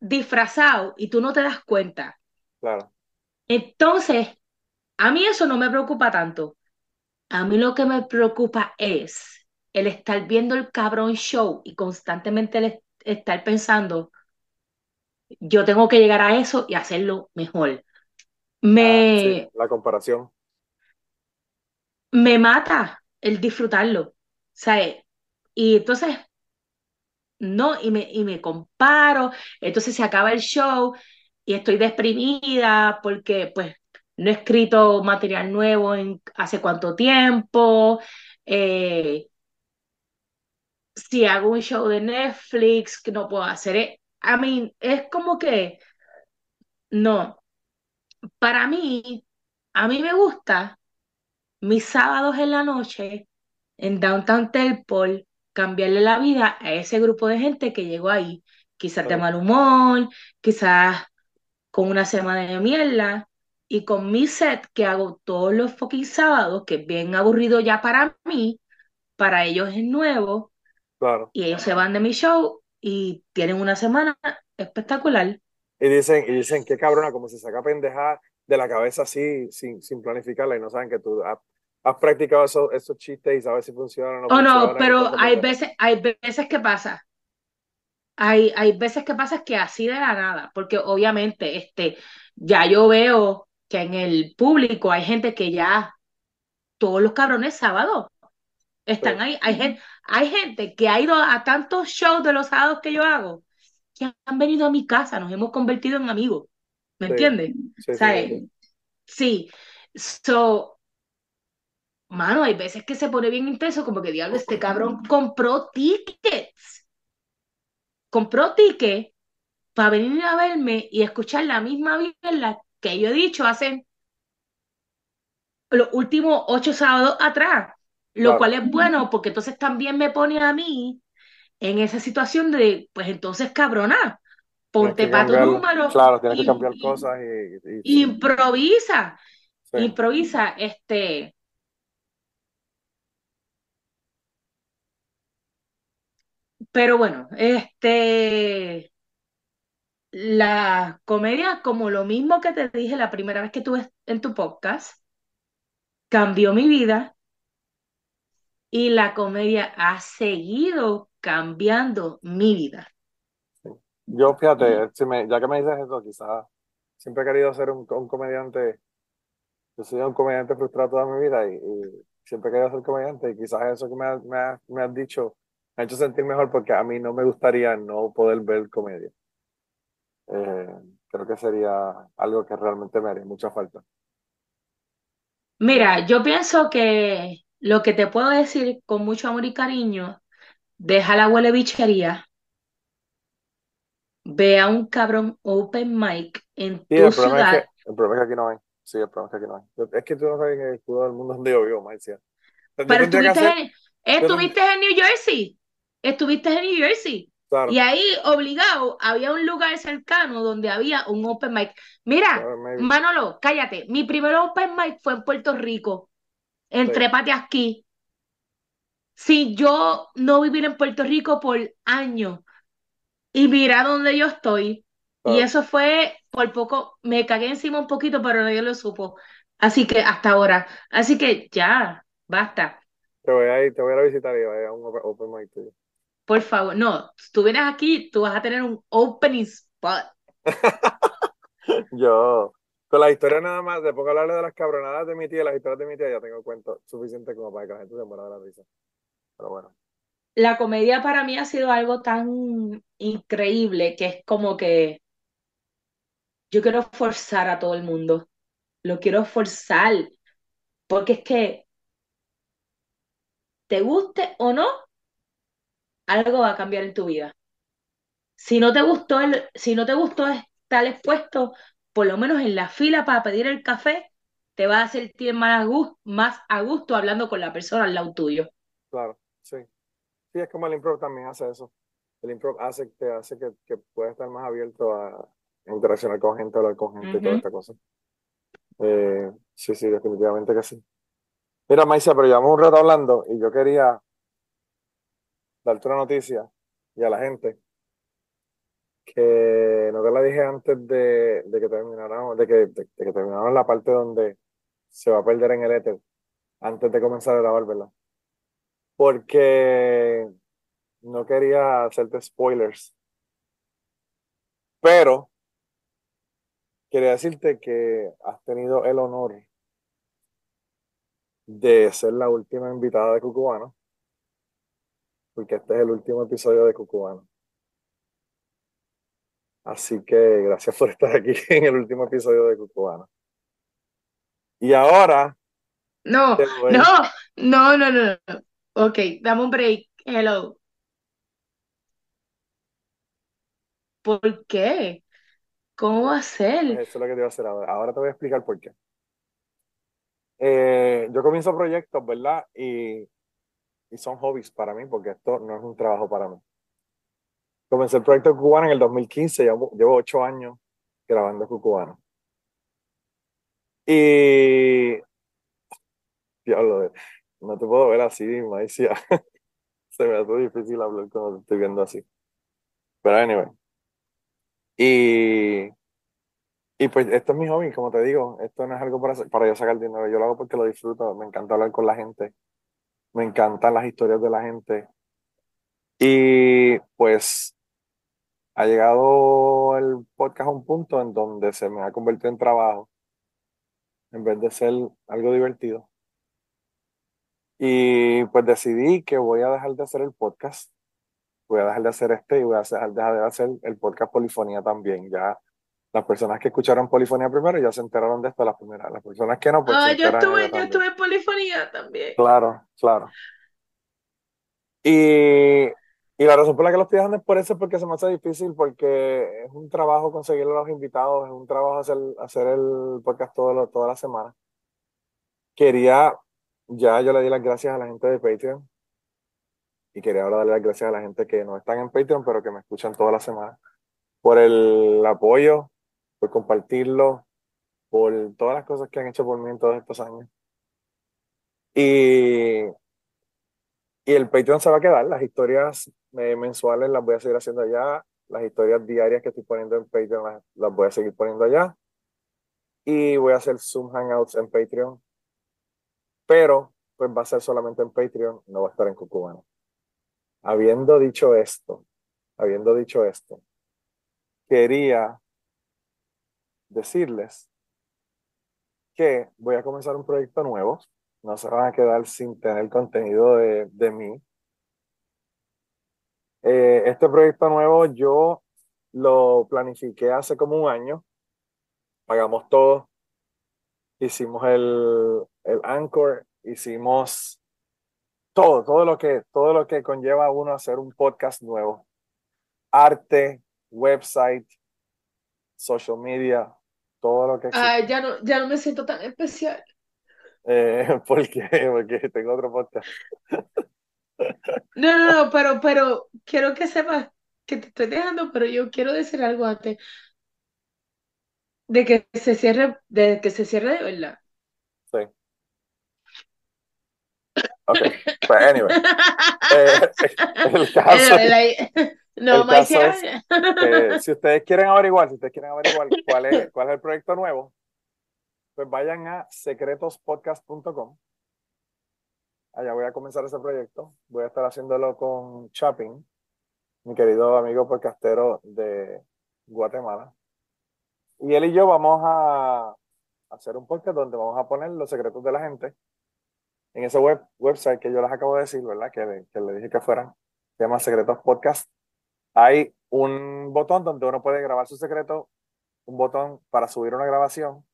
disfrazado y tú no te das cuenta. Claro. Entonces, a mí eso no me preocupa tanto. A mí lo que me preocupa es el estar viendo el cabrón show y constantemente el estar pensando, yo tengo que llegar a eso y hacerlo mejor. Me, ah, la comparación. Me mata el disfrutarlo. ¿sabes? Y entonces, no, y me, y me comparo, entonces se acaba el show y estoy deprimida porque pues no he escrito material nuevo en hace cuánto tiempo, eh, si hago un show de Netflix, que no puedo hacer, I mean, es como que, no, para mí, a mí me gusta mis sábados en la noche en Downtown Temple cambiarle la vida a ese grupo de gente que llegó ahí, quizás de mal humor, quizás con una semana de mierda, y con mi set que hago todos los fucking sábados, que es bien aburrido ya para mí, para ellos es nuevo, claro. y ellos se van de mi show y tienen una semana espectacular. Y dicen, y dicen, qué cabrona, como se saca pendeja de la cabeza así, sin, sin planificarla, y no saben que tú has, practicado esos chistes y sabes si funcionan o no. Oh, no, pero hay veces, hay veces que pasa. Hay, hay veces que pasa que así de la nada, porque obviamente este, ya yo veo que en el público hay gente que ya, todos los cabrones sábados están ahí. Hay gente, hay gente que ha ido a tantos shows de los sábados que yo hago, que han venido a mi casa, nos hemos convertido en amigos. ¿Me entiendes? Sí, sí, So, mano, hay veces que se pone bien intenso, como que diablo, este cabrón compró tickets. Compró tickets para venir a verme y escuchar la misma mierda que yo he dicho hace los últimos ocho sábados atrás, lo cual es bueno porque entonces también me pone a mí en esa situación de, pues entonces cabrona, ponte para tu número. Claro, tienes que cambiar cosas y, improvisa, improvisa, este. Pero bueno, este, la comedia, como lo mismo que te dije la primera vez que tuve en tu podcast, cambió mi vida y la comedia ha seguido cambiando mi vida. Yo, fíjate, si me, ya que me dices eso, quizás siempre he querido ser un, comediante. Yo soy un comediante frustrado toda mi vida y, siempre he querido ser comediante y quizás eso que me, me, me has dicho me ha hecho sentir mejor porque a mí no me gustaría no poder ver comedia. Eh, creo que sería algo que realmente me haría mucha falta. Mira, yo pienso que lo que te puedo decir con mucho amor y cariño, deja la huele bichería, ve a un cabrón open mic en tu el ciudad. Es que, el problema es que aquí no hay. Sí, el problema es que aquí no hay. Es que tú no sabes en el escudo del mundo donde yo vivo, Marcia. Pero estuviste, estuviste en New Jersey. Estuviste en New Jersey. Y ahí, obligado, había un lugar cercano donde había un open mic. Mira, Manolo, cállate. Mi primer open mic fue en Puerto Rico, en Trépate aquí. Si yo no viviera en Puerto Rico por años y mira dónde yo estoy, y eso fue por poco, me cagué encima un poquito, pero nadie lo supo. Así que hasta ahora. Así que ya, basta. Te voy a ir, te voy a, visitar y voy a un open mic tuyo. Por favor, no, si tú vienes aquí, tú vas a tener un opening spot. Yo, con la historia nada más, de poco hablarle de las cabronadas de mi tía, las historias de mi tía, ya tengo cuento suficiente como para que la gente se muera de la risa. Pero bueno. La comedia para mí ha sido algo tan increíble que es como que yo quiero forzar a todo el mundo. Lo quiero forzar. Porque es que, te guste o no, algo va a cambiar en tu vida. Si no te gustó, el, si no te gustó estar expuesto, por lo menos en la fila para pedir el café, te va a sentir más a gusto, más a gusto hablando con la persona al lado tuyo. Claro, sí. Sí, es como el improv también hace eso. El improv hace, te hace que, que puedas estar más abierto a interaccionar con gente, hablar con gente y toda esta cosa. Eh, sí, sí, definitivamente que sí. Mira, Maisa, pero llevamos un rato hablando y yo quería darte una noticia y a la gente que no te la dije antes de, de que termináramos, de que, de, que termináramos la parte donde se va a perder en el éter, antes de comenzar a grabar, ¿verdad? Porque no quería hacerte spoilers. Pero quería decirte que has tenido el honor de ser la última invitada de Cucubano porque este es el último episodio de Cucubano. Así que gracias por estar aquí en el último episodio de Cucubano. Y ahora. No, no, no, no, no, no. Ok, dame un break. Hello. ¿Por qué? ¿Cómo va a ser? Eso es lo que te voy a hacer ahora. Ahora te voy a explicar por qué. Eh, yo comienzo proyectos, ¿verdad? Y, y son hobbies para mí, porque esto no es un trabajo para mí. Comencé el proyecto Cubano en el 2015, llevo, llevo ocho años grabando Cubano. Y. Diablo, no te puedo ver así, Maicia. Se me hace difícil hablar cuando te estoy viendo así. Pero anyway. Y. Y pues esto es mi hobby, como te digo, esto no es algo para, para yo sacar dinero, yo lo hago porque lo disfruto, me encanta hablar con la gente, me encantan las historias de la gente. Y pues ha llegado el podcast a un punto en donde se me ha convertido en trabajo, en vez de ser algo divertido. Y pues decidí que voy a dejar de hacer el podcast, voy a dejar de hacer este y voy a dejar de hacer el podcast Polifonía también. Ya las personas que escucharon Polifonía primero ya se enteraron de esto las primeras. Las personas que no, pues. Ah, yo estuve, yo estuve en Polifonía también. Claro, claro. Y y la razón por la que lo estoy es por eso, porque se me hace difícil, porque es un trabajo conseguir a los invitados, es un trabajo hacer, hacer el podcast todo, toda la semana. Quería, ya yo le di las gracias a la gente de Patreon y quería ahora darle las gracias a la gente que no están en Patreon, pero que me escuchan toda la semana, por el apoyo, por compartirlo, por todas las cosas que han hecho por mí en todos estos años. Y y el Patreon se va a quedar, las historias eh, mensuales las voy a seguir haciendo allá, las historias diarias que estoy poniendo en Patreon las, voy a seguir poniendo allá. Y voy a hacer Zoom Hangouts en Patreon. Pero pues va a ser solamente en Patreon, no va a estar en Cucubano. Habiendo dicho esto, habiendo dicho esto, quería decirles que voy a comenzar un proyecto nuevo no se van a quedar sin tener contenido de, de mí. Eh, este proyecto nuevo yo lo planifiqué hace como un año. Pagamos todo. Hicimos el, el Anchor, hicimos todo, todo lo que, todo lo que conlleva a uno hacer un podcast nuevo. Arte, website, social media, todo lo que Ay, ya no, ya no me siento tan especial. Eh, ¿Por qué? Porque tengo otro podcast. No, no, no, pero, pero quiero que sepas que te estoy dejando, pero yo quiero decir algo antes de que se cierre, de que se cierre de verdad. Sí. Ok, pues anyway. Eh, el caso, no, el caso es si ustedes quieren averiguar, si ustedes quieren averiguar cuál es, cuál es el proyecto nuevo, pues vayan a secretospodcast.com. Allá voy a comenzar ese proyecto. Voy a estar haciéndolo con Chapin, mi querido amigo podcastero de Guatemala. Y él y yo vamos a hacer un podcast donde vamos a poner los secretos de la gente. En ese web, website que yo les acabo de decir, ¿verdad? Que, que le dije que fueran, se llama Secretos Podcast. Hay un botón donde uno puede grabar su secreto, un botón para subir una grabación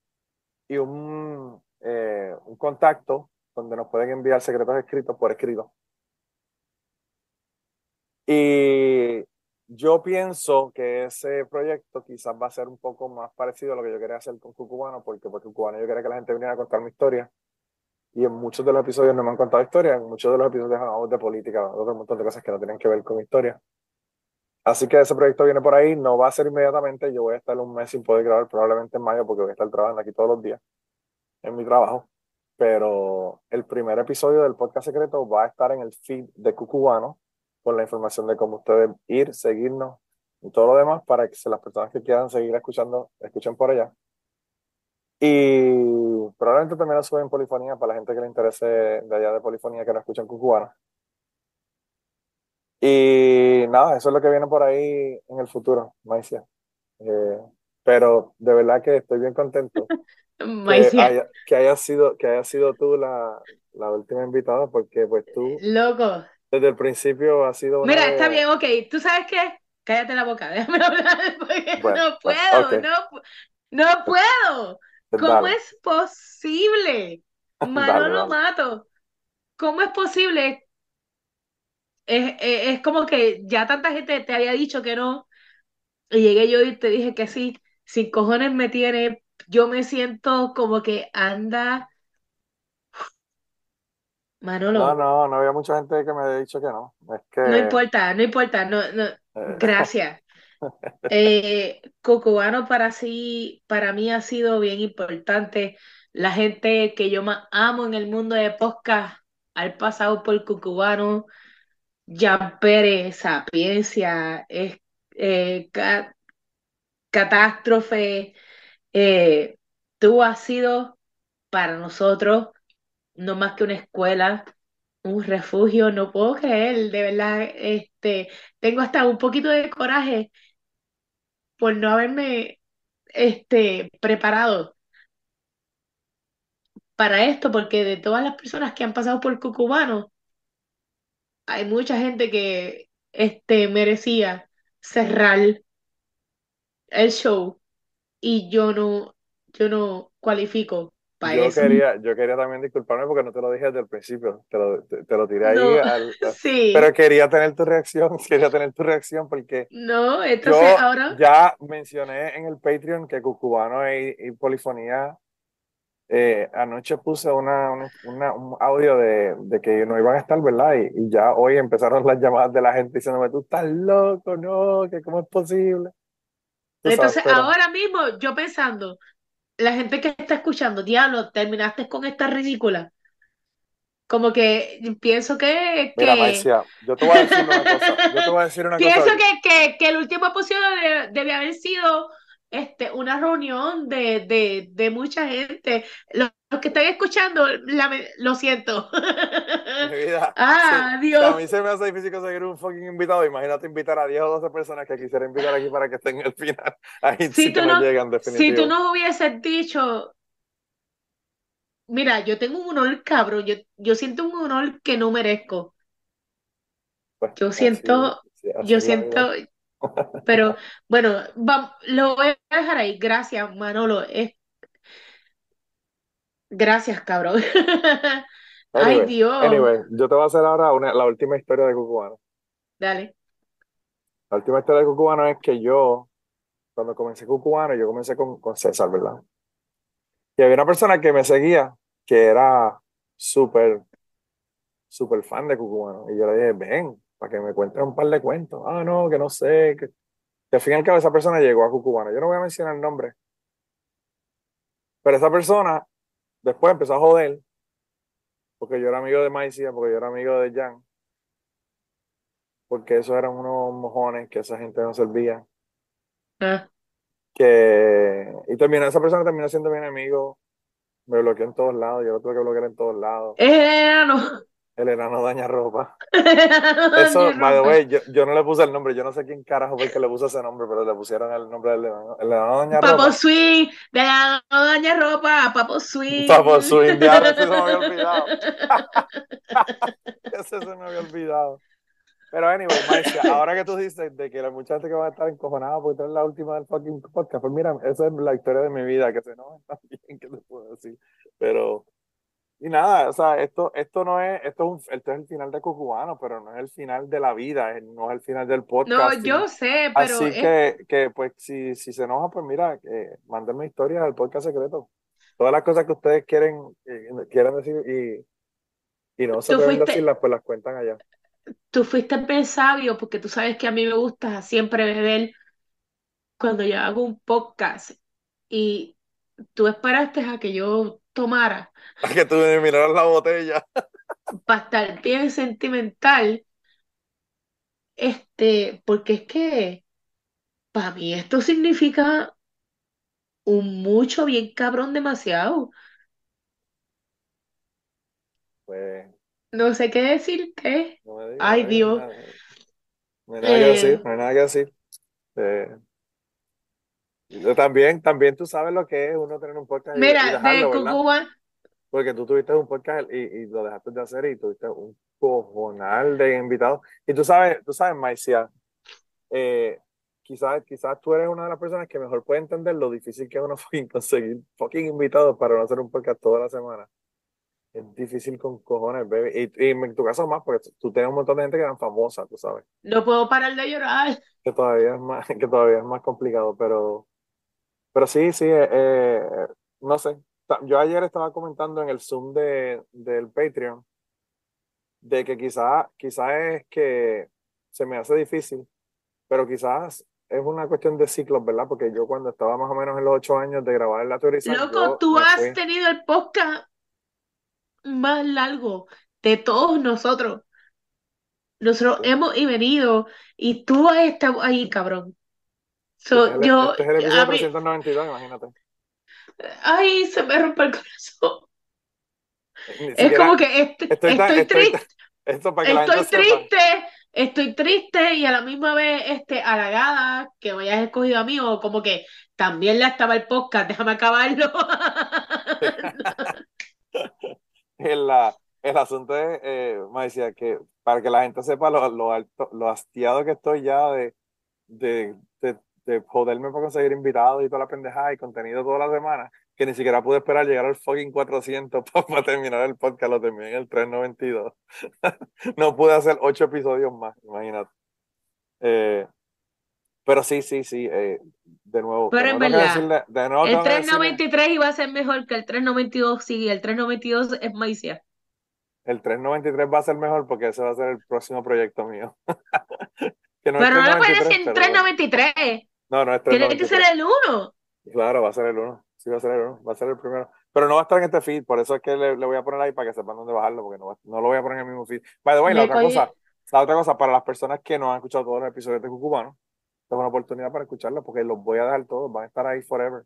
y un, eh, un contacto donde nos pueden enviar secretos escritos por escrito. Y yo pienso que ese proyecto quizás va a ser un poco más parecido a lo que yo quería hacer con Cucubano, porque por Cucubano yo quería que la gente viniera a contar mi historia. Y en muchos de los episodios no me han contado historia, en muchos de los episodios hablamos de política, otro montón de cosas que no tienen que ver con historia. Así que ese proyecto viene por ahí, no va a ser inmediatamente, yo voy a estar un mes sin poder grabar, probablemente en mayo, porque voy a estar trabajando aquí todos los días en mi trabajo. Pero el primer episodio del podcast secreto va a estar en el feed de Cucubano, con la información de cómo ustedes ir, seguirnos y todo lo demás para que las personas que quieran seguir escuchando, escuchen por allá. Y probablemente también lo suben en polifonía para la gente que le interese de allá de polifonía que no escuchan Cucubano. Y nada, eso es lo que viene por ahí en el futuro, Maicia. Eh, pero de verdad que estoy bien contento que, haya, que haya sido, que haya sido tú la, la última invitada, porque pues tú Loco. desde el principio has sido Mira, está bien, ok. ¿Tú sabes qué? Cállate la boca, déjame hablar, porque no pues, puedo, no, no puedo. Pues ¿Cómo es posible? Manolo Mato. ¿Cómo es posible es, como que ya tanta gente te había dicho que no, y llegué yo y te dije que sí, sin cojones me tiene, yo me siento como que anda. Manolo. No, no, no había mucha gente que me haya dicho que no. Es que... No importa, no importa, no, no. Eh. Gracias. Eh, Cocubano para sí, para mí ha sido bien importante. La gente que yo más amo en el mundo de podcast al pasado por Cucubano, Jan Pérez, Sapiencia, eh, Catástrofe, eh, tú has sido para nosotros no más que una escuela, un refugio, no puedo creer, de verdad, este, tengo hasta un poquito de coraje por no haberme este, preparado para esto, porque de todas las personas que han pasado por Cucubano, hay mucha gente que este, merecía cerrar el show y yo no, yo no cualifico para yo eso. Quería, yo quería también disculparme porque no te lo dije desde el principio, te lo, te, lo tiré ahí. sí. Pero quería tener tu reacción, quería tener tu reacción porque no, entonces ahora... ya mencioné en el Patreon que Cucubano y, y Polifonía eh, anoche puse una, una, un audio de, de, que no iban a estar, ¿verdad? Y, y, ya hoy empezaron las llamadas de la gente diciéndome, tú estás loco, no, que cómo es posible. Entonces, ahora mismo yo pensando, la gente que está escuchando, diablo, terminaste con esta ridícula. Como que pienso que. Mira, Marcia, yo te voy a decir una cosa. Yo te voy a decir una pienso cosa. Que, que, que el último episodio debe haber sido este, una reunión de, de, de mucha gente. Los, que están escuchando, lo siento. Mi vida. Ah, Dios. a mí se me hace difícil conseguir un fucking invitado. Imagínate invitar a 10 o 12 personas que quisiera invitar aquí para que estén en el final. Ahí si sí que no, llegan, Si tú nos hubieses dicho, mira, yo tengo un honor, cabrón. Yo, yo siento un honor que no merezco. Pues, yo siento, yo siento, pero bueno, lo voy a dejar ahí. Gracias, Manolo. Gracias, cabrón. Ay, Dios. Anyway, yo te voy a hacer ahora una, la última historia de Cucubano. Dale. La última historia de Cucubano es que yo, cuando comencé Cucubano, yo comencé con, con César, ¿verdad? Y había una persona que me seguía que era súper, súper fan de Cucubano. Y yo le dije, ven, para que me cuente un par de cuentos. Ah, no, que no sé. Que, al fin y al cabo esa persona llegó a Cucubano. Yo no voy a mencionar el nombre. Pero esa persona después empezó a joder. Porque yo era amigo de Maicia, porque yo era amigo de Jan. Porque esos eran unos mojones que esa gente no servía. Ah. Que, y terminó, esa persona terminó siendo mi enemigo. Me bloqueó en todos lados. Yo lo tuve que bloquear en todos lados. Eh, no. El enano daña ropa. Eso, by the way, yo, yo, no le puse el nombre, yo no sé quién carajo fue el que le puso ese nombre, pero le pusieron el nombre del enano. El enano daña ropa. Papo Swing, de enano daña ropa, Papo Swing. Papo Swing, ya se me había olvidado. ese se me había olvidado. Pero anyway, Marcia, ahora que tú dices de que la mucha gente que va a estar encojonada porque es la última del fucking podcast, pues mira, esa es la historia de mi vida, que se no también, ¿qué te puedo decir? Pero y nada, o sea, esto, esto no es, esto es, esto es el final de Cucubano, pero no es el final de la vida, no es el final del podcast. No, yo sé, pero. Así que, que, pues, si, si se enoja, pues mira, eh, mándenme historias al podcast secreto. Todas las cosas que ustedes quieren, eh, quieren decir y, y no se pueden decirlas, pues las cuentan allá. Tú fuiste bien sabio porque tú sabes que a mí me gusta siempre beber cuando yo hago un podcast y tú esperaste a que yo tomara. A que tú me miraras la botella. Para estar bien sentimental. Este, porque es que para mí esto significa un mucho bien cabrón demasiado. Pues. No sé qué decirte. Ay, Dios. No hay nada, que decir, no hay nada que decir. Eh, también, también tú sabes lo que es uno tener un podcast. Mira, de Cucuba. Porque tú tuviste un podcast y, y, lo dejaste de hacer y tuviste un cojonal de invitados. Y tú sabes, tú sabes, Maicia, eh, quizás, quizás tú eres una de las personas que mejor puede entender lo difícil que es uno conseguir fucking invitados para no hacer un podcast toda la semana. Es difícil con cojones, baby. Y, y, en tu caso más, porque tú tienes un montón de gente que eran famosas, tú sabes. No puedo parar de llorar. Que todavía es más, que todavía es más complicado, pero Pero sí, sí, eh, eh, no sé. Yo ayer estaba comentando en el Zoom de, del Patreon de que quizás quizás es que se me hace difícil, pero quizás es una cuestión de ciclos, ¿verdad? Porque yo cuando estaba más o menos en los ocho años de grabar la teoría. Loco, tú has tenido el podcast más largo de todos nosotros. Nosotros hemos venido y tú has estado ahí, cabrón. So, este yo, este es el episodio 392, imagínate. Ay, se me rompe el corazón. es como que estoy, triste. estoy triste, estoy triste y a la misma vez este, halagada que me hayas escogido a mí o como que también le estaba el podcast, déjame acabarlo. el, la, el asunto es, eh, me decía que para que la gente sepa lo, lo, alto, lo hastiado que estoy ya de, de, de, de joderme para conseguir invitados y toda la pendejada y contenido toda la semana, que ni siquiera pude esperar llegar al fucking 400 para, terminar el podcast, lo terminé en el 392. no pude hacer ocho episodios más, imagínate. Eh, pero sí, sí, sí, eh, de nuevo. Pero en verdad, el 393 iba a ser mejor que el 392, sí, el 392 es Maicia. El 393 va a ser mejor porque ese va a ser el próximo proyecto mío. pero no lo puedes decir en 393. No, no es 393. Tiene que ser el 1. Claro, va a ser el 1. Sí, va a ser el 1. Va a ser el primero. Pero no va a estar en este feed, por eso es que le, le voy a poner ahí para que sepan dónde bajarlo, porque no, no lo voy a poner en el mismo feed. By the way, la otra, cosa, la otra cosa, para las personas que no han escuchado todos los episodios de Cucubano, es una oportunidad para escucharlos, porque los voy a dejar todos, van a estar ahí forever.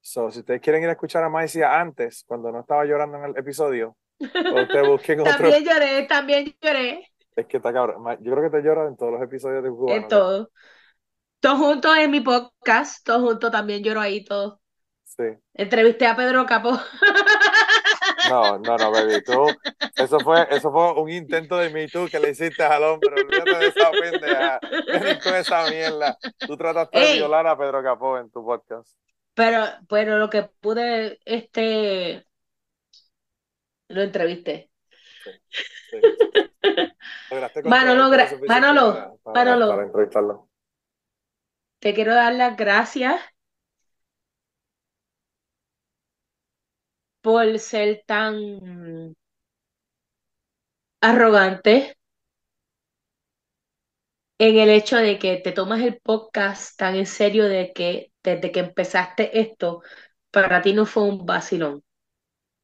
So, si ustedes quieren ir a escuchar a Maicia antes, cuando no estaba llorando en el episodio, ustedes busquen otro. También lloré, también lloré. Es que está cabrón. Yo creo que te lloras en todos los episodios de Cucubano. En todo. Todo junto en mi podcast, todo junto también lloro ahí, todo. Sí. Entrevisté a Pedro Capó. No, no, no, baby. Tú, eso fue, eso fue un intento de Me Too que le hiciste al hombre. Olvídate de esa pendeja. con esa mierda. Tú trataste de violar a Pedro Capó en tu podcast. Pero, pero lo que pude, este, lo entrevisté. Sí, Manolo, Manolo, Manolo. Para entrevistarlo. Te quiero dar las gracias por ser tan arrogante en el hecho de que te tomas el podcast tan en serio de que desde que empezaste esto, para ti no fue un vacilón.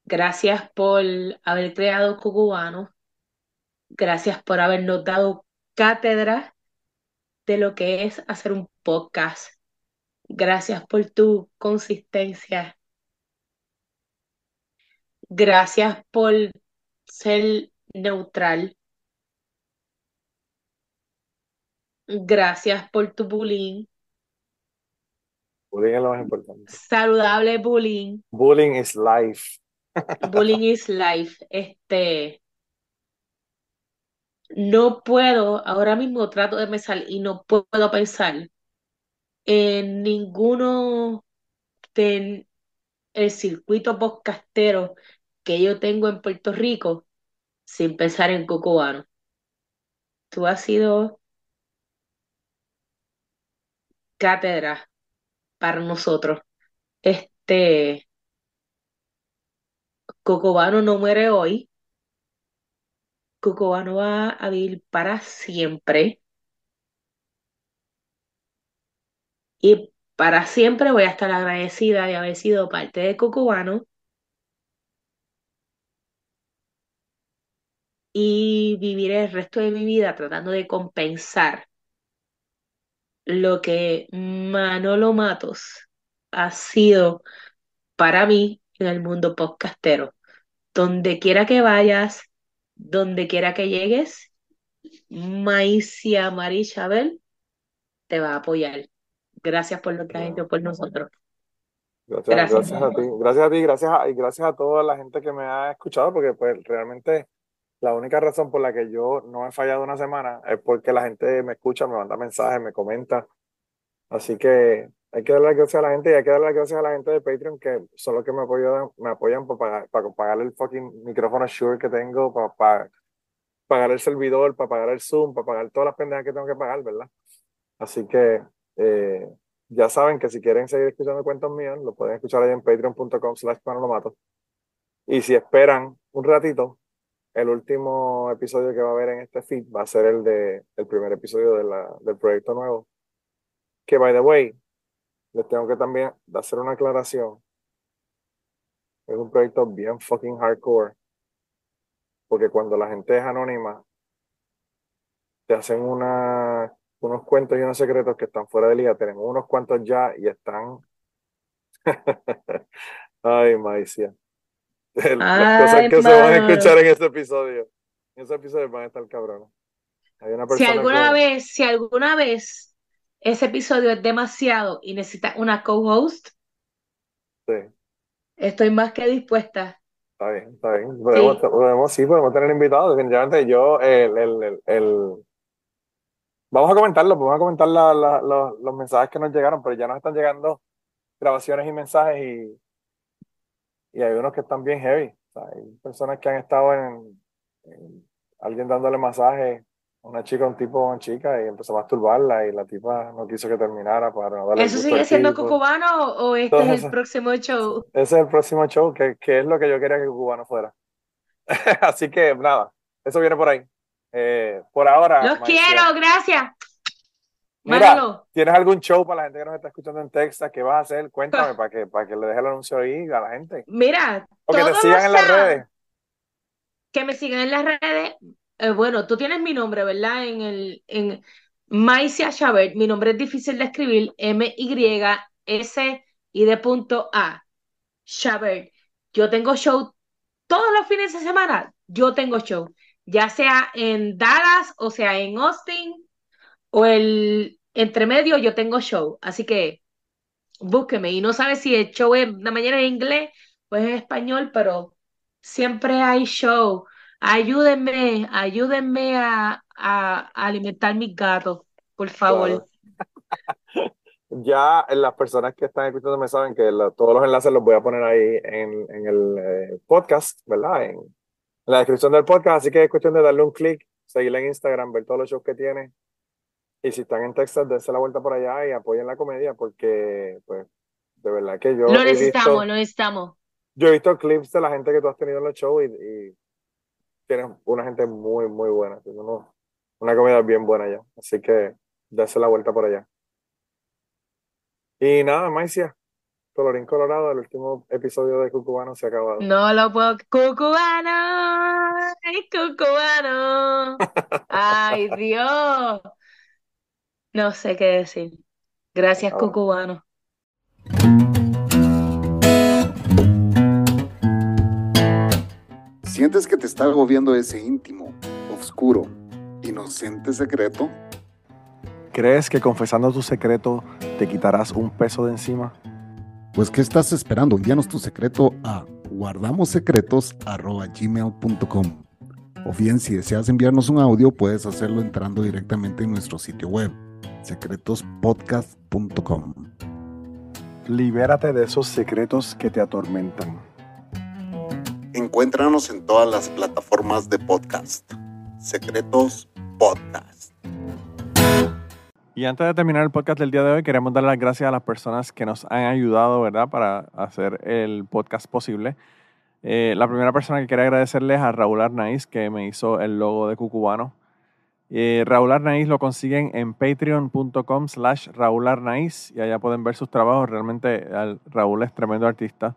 Gracias por haber creado Cucubano. Gracias por habernos dado cátedra de lo que es hacer un podcast. Gracias por tu consistencia Gracias por ser neutral. Gracias por tu bullying. Bullying es lo más importante. Saludable bullying. Bullying is life. Bullying is life. Este. No puedo, ahora mismo trato de pensar y no puedo pensar en ninguno del el circuito podcastero que yo tengo en Puerto Rico sin pensar en Cocobano. Tú has sido cátedra para nosotros. Este Cocobano no muere hoy. Cocobano va a vivir para siempre. Y para siempre voy a estar agradecida de haber sido parte de Cocobano y vivir el resto de mi vida tratando de compensar lo que Manolo Matos ha sido para mí en el mundo podcastero. Donde quiera que vayas, donde quiera que llegues, Maicia Marishabel te va a apoyar. Gracias por lo que has hecho por nosotros. Gracias, gracias. a ti, gracias a ti, gracias a, y gracias a toda la gente que me ha escuchado, porque pues realmente la única razón por la que yo no he fallado una semana es porque la gente me escucha, me manda mensajes, me comenta. Así que hay que darle las gracias a la gente y hay que darle las gracias a la gente de Patreon que son los que me apoyan, me apoyan para pagar, para pagar el fucking micrófono Shure que tengo, para, para pagar el servidor, para pagar el Zoom, para pagar todas las pendejas que tengo que pagar, ¿verdad? Así que eh, ya saben que si quieren seguir escuchando cuentos míos, lo pueden escuchar ahí en patreon.com slash mato. Y si esperan un ratito, el último episodio que va a haber en este feed va a ser el de el primer episodio de la, del proyecto nuevo. Que by the way, les tengo que también hacer una aclaración. Es un proyecto bien fucking hardcore. Porque cuando la gente es anónima, te hacen una, unos cuentos y unos secretos que están fuera de liga. Tenemos unos cuantos ya y están. Ay, Maicia. Las cosas que se van a escuchar en este episodio. En ese episodio van a estar cabrones. Hay una si alguna vez, si alguna vez ese episodio es demasiado y necesita una co-host, sí. estoy más que dispuesta. Está bien, está bien. Podemos, sí. podemos, sí, podemos tener invitados. Definitivamente yo, el, el, el, Vamos a comentarlo, vamos a comentar la, la, los, los mensajes que nos llegaron, pero ya nos están llegando grabaciones y mensajes y y hay unos que están bien heavy. hay personas que han estado en, alguien dándole masaje a una chica, un tipo una chica, y empezó a masturbarla y la tipa no quiso que terminara para no darle ¿Eso sigue siendo Cucubano o este es el próximo show? Ese es el próximo show, que, que es lo que yo quería que Cucubano fuera. Así que nada, eso viene por ahí. Eh, por ahora. Los quiero, gracias. Mira, ¿tienes algún show para la gente que nos está escuchando en Texas? ¿Qué vas a hacer? Cuéntame para que, para que le deje el anuncio ahí a la gente. Mira, o que te sigan en las redes. Que me sigan en las redes. Eh, bueno, tú tienes mi nombre, ¿verdad? En el en Maicia Chabert. Mi nombre es difícil de escribir. M-Y-S y de punto A. Chabert. Yo tengo show todos los fines de semana. Yo tengo show. Ya sea en Dallas o sea en Austin o el entre medio yo tengo show, así que búsqueme. Y no sabes si el show es de mañana en inglés o es en español, pero siempre hay show. Ayúdenme, ayúdenme a, a, alimentar mis gatos, por favor. ya las personas que están escuchando me saben que todos los enlaces los voy a poner ahí en, en el eh, podcast, ¿verdad? En, en, la descripción del podcast, así que es cuestión de darle un clic, seguirle en Instagram, ver todos los shows que tiene y si están en Texas, dense la vuelta por allá y apoyen la comedia porque, pues, de verdad que yo. Lo necesitamos, lo necesitamos. Yo he visto clips de la gente que tú has tenido en los shows y, tienes una gente muy, muy buena. una comedia bien buena ya. Así que dense la vuelta por allá. Y nada, Maicia, Colorín Colorado, el último episodio de Cucubano se ha acabado. No lo puedo. ¡Cucubano! ¡Es Cucubano! ¡Ay, Dios! No sé qué decir. Gracias, ah. Cucubano. ¿Sientes que te está agobiando ese íntimo, oscuro, inocente secreto? ¿Crees que confesando tu secreto te quitarás un peso de encima? Pues, ¿qué estás esperando? Envíanos tu secreto a guardamossecretos.gmail.com O bien, si deseas enviarnos un audio, puedes hacerlo entrando directamente en nuestro sitio web secretospodcast.com. Libérate de esos secretos que te atormentan. Encuéntranos en todas las plataformas de podcast. Secretos Podcast. Y antes de terminar el podcast del día de hoy, queremos dar las gracias a las personas que nos han ayudado, ¿verdad?, para hacer el podcast posible. Eh, la primera persona que quería agradecerles a Raúl Arnaiz, que me hizo el logo de Cucubano. Eh, Raúl Arnaiz lo consiguen en patreon.com slash Raúl Arnaiz y allá pueden ver sus trabajos. Realmente Raúl es tremendo artista.